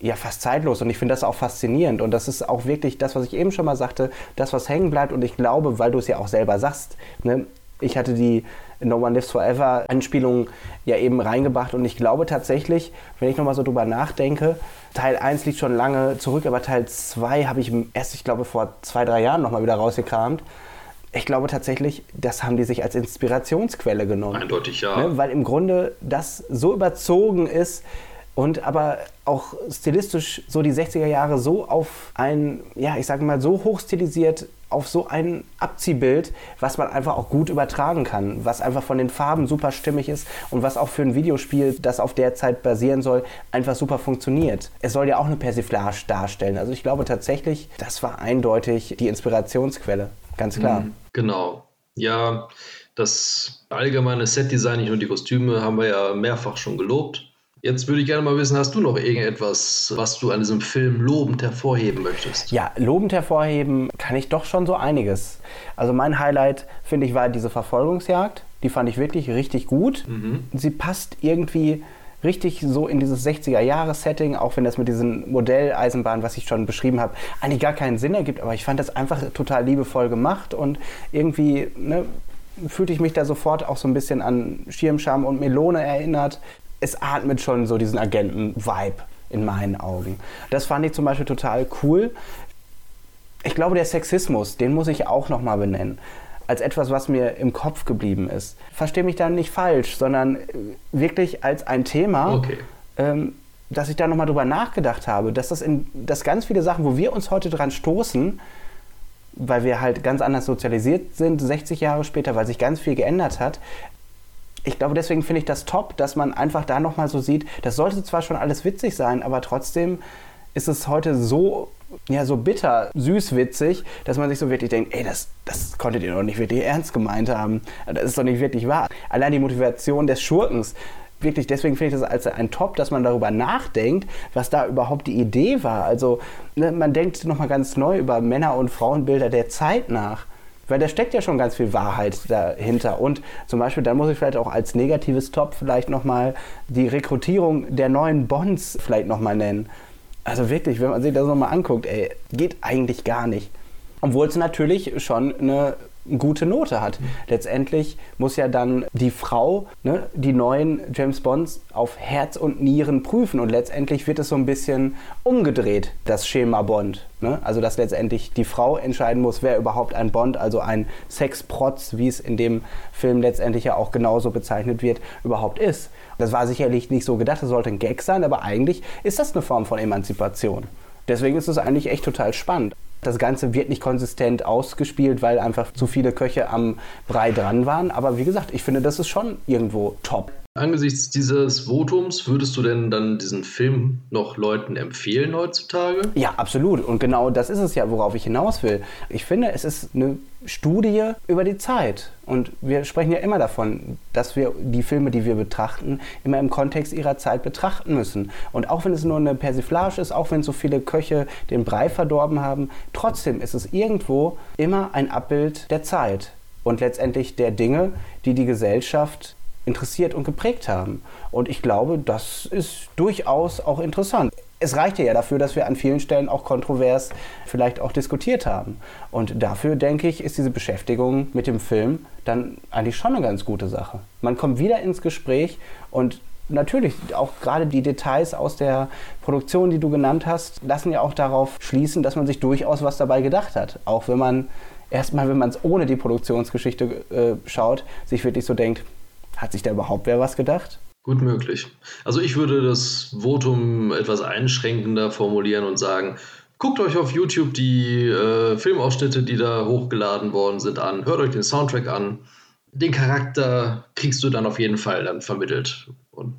ja fast zeitlos. Und ich finde das auch faszinierend. Und das ist auch wirklich das, was ich eben schon mal sagte, das, was hängen bleibt. Und ich glaube, weil du es ja auch selber sagst, ne, ich hatte die No One Lives Forever Anspielung ja eben reingebracht und ich glaube tatsächlich, wenn ich nochmal so drüber nachdenke, Teil 1 liegt schon lange zurück, aber Teil 2 habe ich erst, ich glaube, vor zwei, drei Jahren nochmal wieder rausgekramt. Ich glaube tatsächlich, das haben die sich als Inspirationsquelle genommen. Eindeutig ja. Ne? Weil im Grunde das so überzogen ist, und aber auch stilistisch so die 60er Jahre so auf ein, ja, ich sage mal, so hoch stilisiert auf so ein Abziehbild, was man einfach auch gut übertragen kann, was einfach von den Farben super stimmig ist und was auch für ein Videospiel, das auf der Zeit basieren soll, einfach super funktioniert. Es soll ja auch eine Persiflage darstellen. Also ich glaube tatsächlich, das war eindeutig die Inspirationsquelle, ganz klar. Mhm, genau. Ja, das allgemeine Setdesign, nicht nur die Kostüme, haben wir ja mehrfach schon gelobt. Jetzt würde ich gerne mal wissen, hast du noch irgendetwas, was du an diesem Film lobend hervorheben möchtest? Ja, lobend hervorheben kann ich doch schon so einiges. Also mein Highlight, finde ich, war diese Verfolgungsjagd. Die fand ich wirklich richtig gut. Mhm. Sie passt irgendwie richtig so in dieses 60er-Jahres-Setting, auch wenn das mit diesen Modelleisenbahnen, was ich schon beschrieben habe, eigentlich gar keinen Sinn ergibt. Aber ich fand das einfach total liebevoll gemacht und irgendwie ne, fühlte ich mich da sofort auch so ein bisschen an Schirmscham und Melone erinnert es atmet schon so diesen Agenten-Vibe in meinen Augen. Das fand ich zum Beispiel total cool. Ich glaube, der Sexismus, den muss ich auch nochmal benennen. Als etwas, was mir im Kopf geblieben ist. Verstehe mich da nicht falsch, sondern wirklich als ein Thema, okay. ähm, dass ich da nochmal drüber nachgedacht habe, dass das in dass ganz viele Sachen, wo wir uns heute dran stoßen, weil wir halt ganz anders sozialisiert sind, 60 Jahre später, weil sich ganz viel geändert hat, ich glaube, deswegen finde ich das top, dass man einfach da nochmal so sieht, das sollte zwar schon alles witzig sein, aber trotzdem ist es heute so, ja, so bitter, süß witzig, dass man sich so wirklich denkt, ey, das, das konntet ihr doch nicht wirklich ernst gemeint haben. Das ist doch nicht wirklich wahr. Allein die Motivation des Schurkens, wirklich, deswegen finde ich das als ein Top, dass man darüber nachdenkt, was da überhaupt die Idee war. Also, ne, man denkt nochmal ganz neu über Männer- und Frauenbilder der Zeit nach. Weil da steckt ja schon ganz viel Wahrheit dahinter. Und zum Beispiel, dann muss ich vielleicht auch als negatives Top vielleicht nochmal die Rekrutierung der neuen Bonds vielleicht nochmal nennen. Also wirklich, wenn man sich das nochmal anguckt, ey, geht eigentlich gar nicht. Obwohl es natürlich schon eine gute Note hat. Letztendlich muss ja dann die Frau ne, die neuen James Bonds auf Herz und Nieren prüfen und letztendlich wird es so ein bisschen umgedreht, das Schema Bond. Ne? Also dass letztendlich die Frau entscheiden muss, wer überhaupt ein Bond, also ein Sexprotz, wie es in dem Film letztendlich ja auch genauso bezeichnet wird, überhaupt ist. Das war sicherlich nicht so gedacht, das sollte ein Gag sein, aber eigentlich ist das eine Form von Emanzipation. Deswegen ist es eigentlich echt total spannend. Das Ganze wird nicht konsistent ausgespielt, weil einfach zu viele Köche am Brei dran waren. Aber wie gesagt, ich finde, das ist schon irgendwo top. Angesichts dieses Votums würdest du denn dann diesen Film noch Leuten empfehlen heutzutage? Ja, absolut. Und genau das ist es ja, worauf ich hinaus will. Ich finde, es ist eine Studie über die Zeit. Und wir sprechen ja immer davon, dass wir die Filme, die wir betrachten, immer im Kontext ihrer Zeit betrachten müssen. Und auch wenn es nur eine Persiflage ist, auch wenn so viele Köche den Brei verdorben haben, trotzdem ist es irgendwo immer ein Abbild der Zeit und letztendlich der Dinge, die die Gesellschaft interessiert und geprägt haben. Und ich glaube, das ist durchaus auch interessant. Es reichte ja dafür, dass wir an vielen Stellen auch kontrovers vielleicht auch diskutiert haben. Und dafür, denke ich, ist diese Beschäftigung mit dem Film dann eigentlich schon eine ganz gute Sache. Man kommt wieder ins Gespräch und natürlich auch gerade die Details aus der Produktion, die du genannt hast, lassen ja auch darauf schließen, dass man sich durchaus was dabei gedacht hat. Auch wenn man erstmal, wenn man es ohne die Produktionsgeschichte äh, schaut, sich wirklich so denkt, hat sich da überhaupt wer was gedacht? Gut möglich. Also ich würde das Votum etwas einschränkender formulieren und sagen, Guckt euch auf YouTube die äh, Filmausschnitte, die da hochgeladen worden sind, an. Hört euch den Soundtrack an. Den Charakter kriegst du dann auf jeden Fall dann vermittelt. Und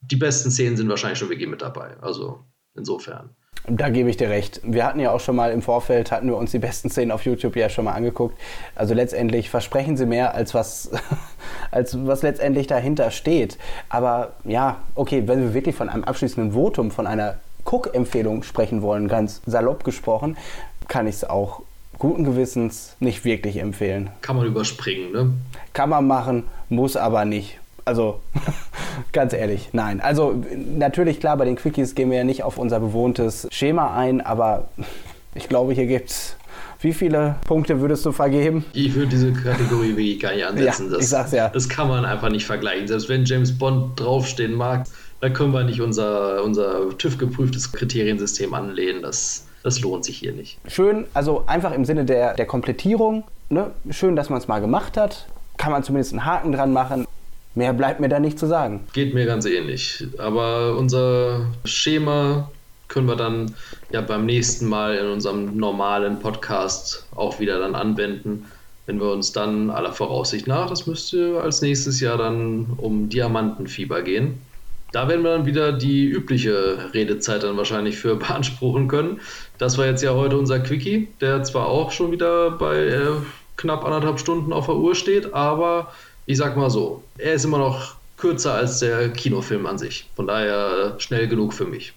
die besten Szenen sind wahrscheinlich schon wirklich mit dabei. Also insofern. Da gebe ich dir recht. Wir hatten ja auch schon mal im Vorfeld, hatten wir uns die besten Szenen auf YouTube ja schon mal angeguckt. Also letztendlich versprechen sie mehr, als was, [laughs] als was letztendlich dahinter steht. Aber ja, okay, wenn wir wirklich von einem abschließenden Votum, von einer Cook-Empfehlung sprechen wollen, ganz salopp gesprochen, kann ich es auch guten Gewissens nicht wirklich empfehlen. Kann man überspringen, ne? Kann man machen, muss aber nicht. Also [laughs] ganz ehrlich, nein. Also natürlich klar, bei den Quickies gehen wir ja nicht auf unser bewohntes Schema ein, aber ich glaube, hier gibt es wie viele Punkte würdest du vergeben? Ich würde diese Kategorie wirklich gar nicht ansetzen. Ja, das, ich sag's ja. Das kann man einfach nicht vergleichen. Selbst wenn James Bond draufstehen mag, da können wir nicht unser, unser TÜV-geprüftes Kriteriensystem anlehnen. Das, das lohnt sich hier nicht. Schön, also einfach im Sinne der, der Komplettierung. Ne? Schön, dass man es mal gemacht hat. Kann man zumindest einen Haken dran machen. Mehr bleibt mir da nicht zu sagen. Geht mir ganz ähnlich. Aber unser Schema können wir dann ja beim nächsten Mal in unserem normalen Podcast auch wieder dann anwenden. Wenn wir uns dann aller Voraussicht nach, das müsste als nächstes Jahr dann um Diamantenfieber gehen. Da werden wir dann wieder die übliche Redezeit dann wahrscheinlich für [laughs] beanspruchen können. Das war jetzt ja heute unser Quickie, der zwar auch schon wieder bei äh, knapp anderthalb Stunden auf der Uhr steht, aber ich sag mal so, er ist immer noch kürzer als der Kinofilm an sich. Von daher schnell genug für mich.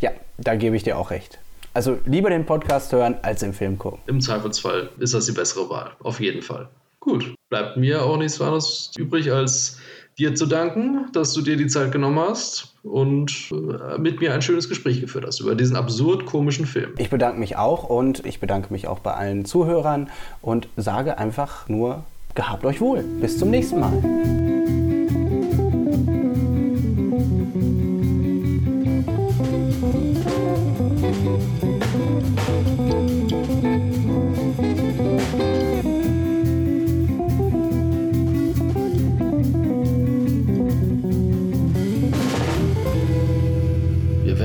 ja, da gebe ich dir auch recht. Also lieber den Podcast hören als im Film gucken. Im Zweifelsfall ist das die bessere Wahl. Auf jeden Fall. Gut, bleibt mir auch nichts anderes übrig, als dir zu danken, dass du dir die Zeit genommen hast und äh, mit mir ein schönes Gespräch geführt hast über diesen absurd komischen Film. Ich bedanke mich auch und ich bedanke mich auch bei allen Zuhörern und sage einfach nur, gehabt euch wohl. Bis zum nächsten Mal.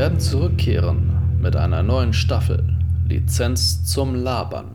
werden zurückkehren mit einer neuen Staffel Lizenz zum Labern.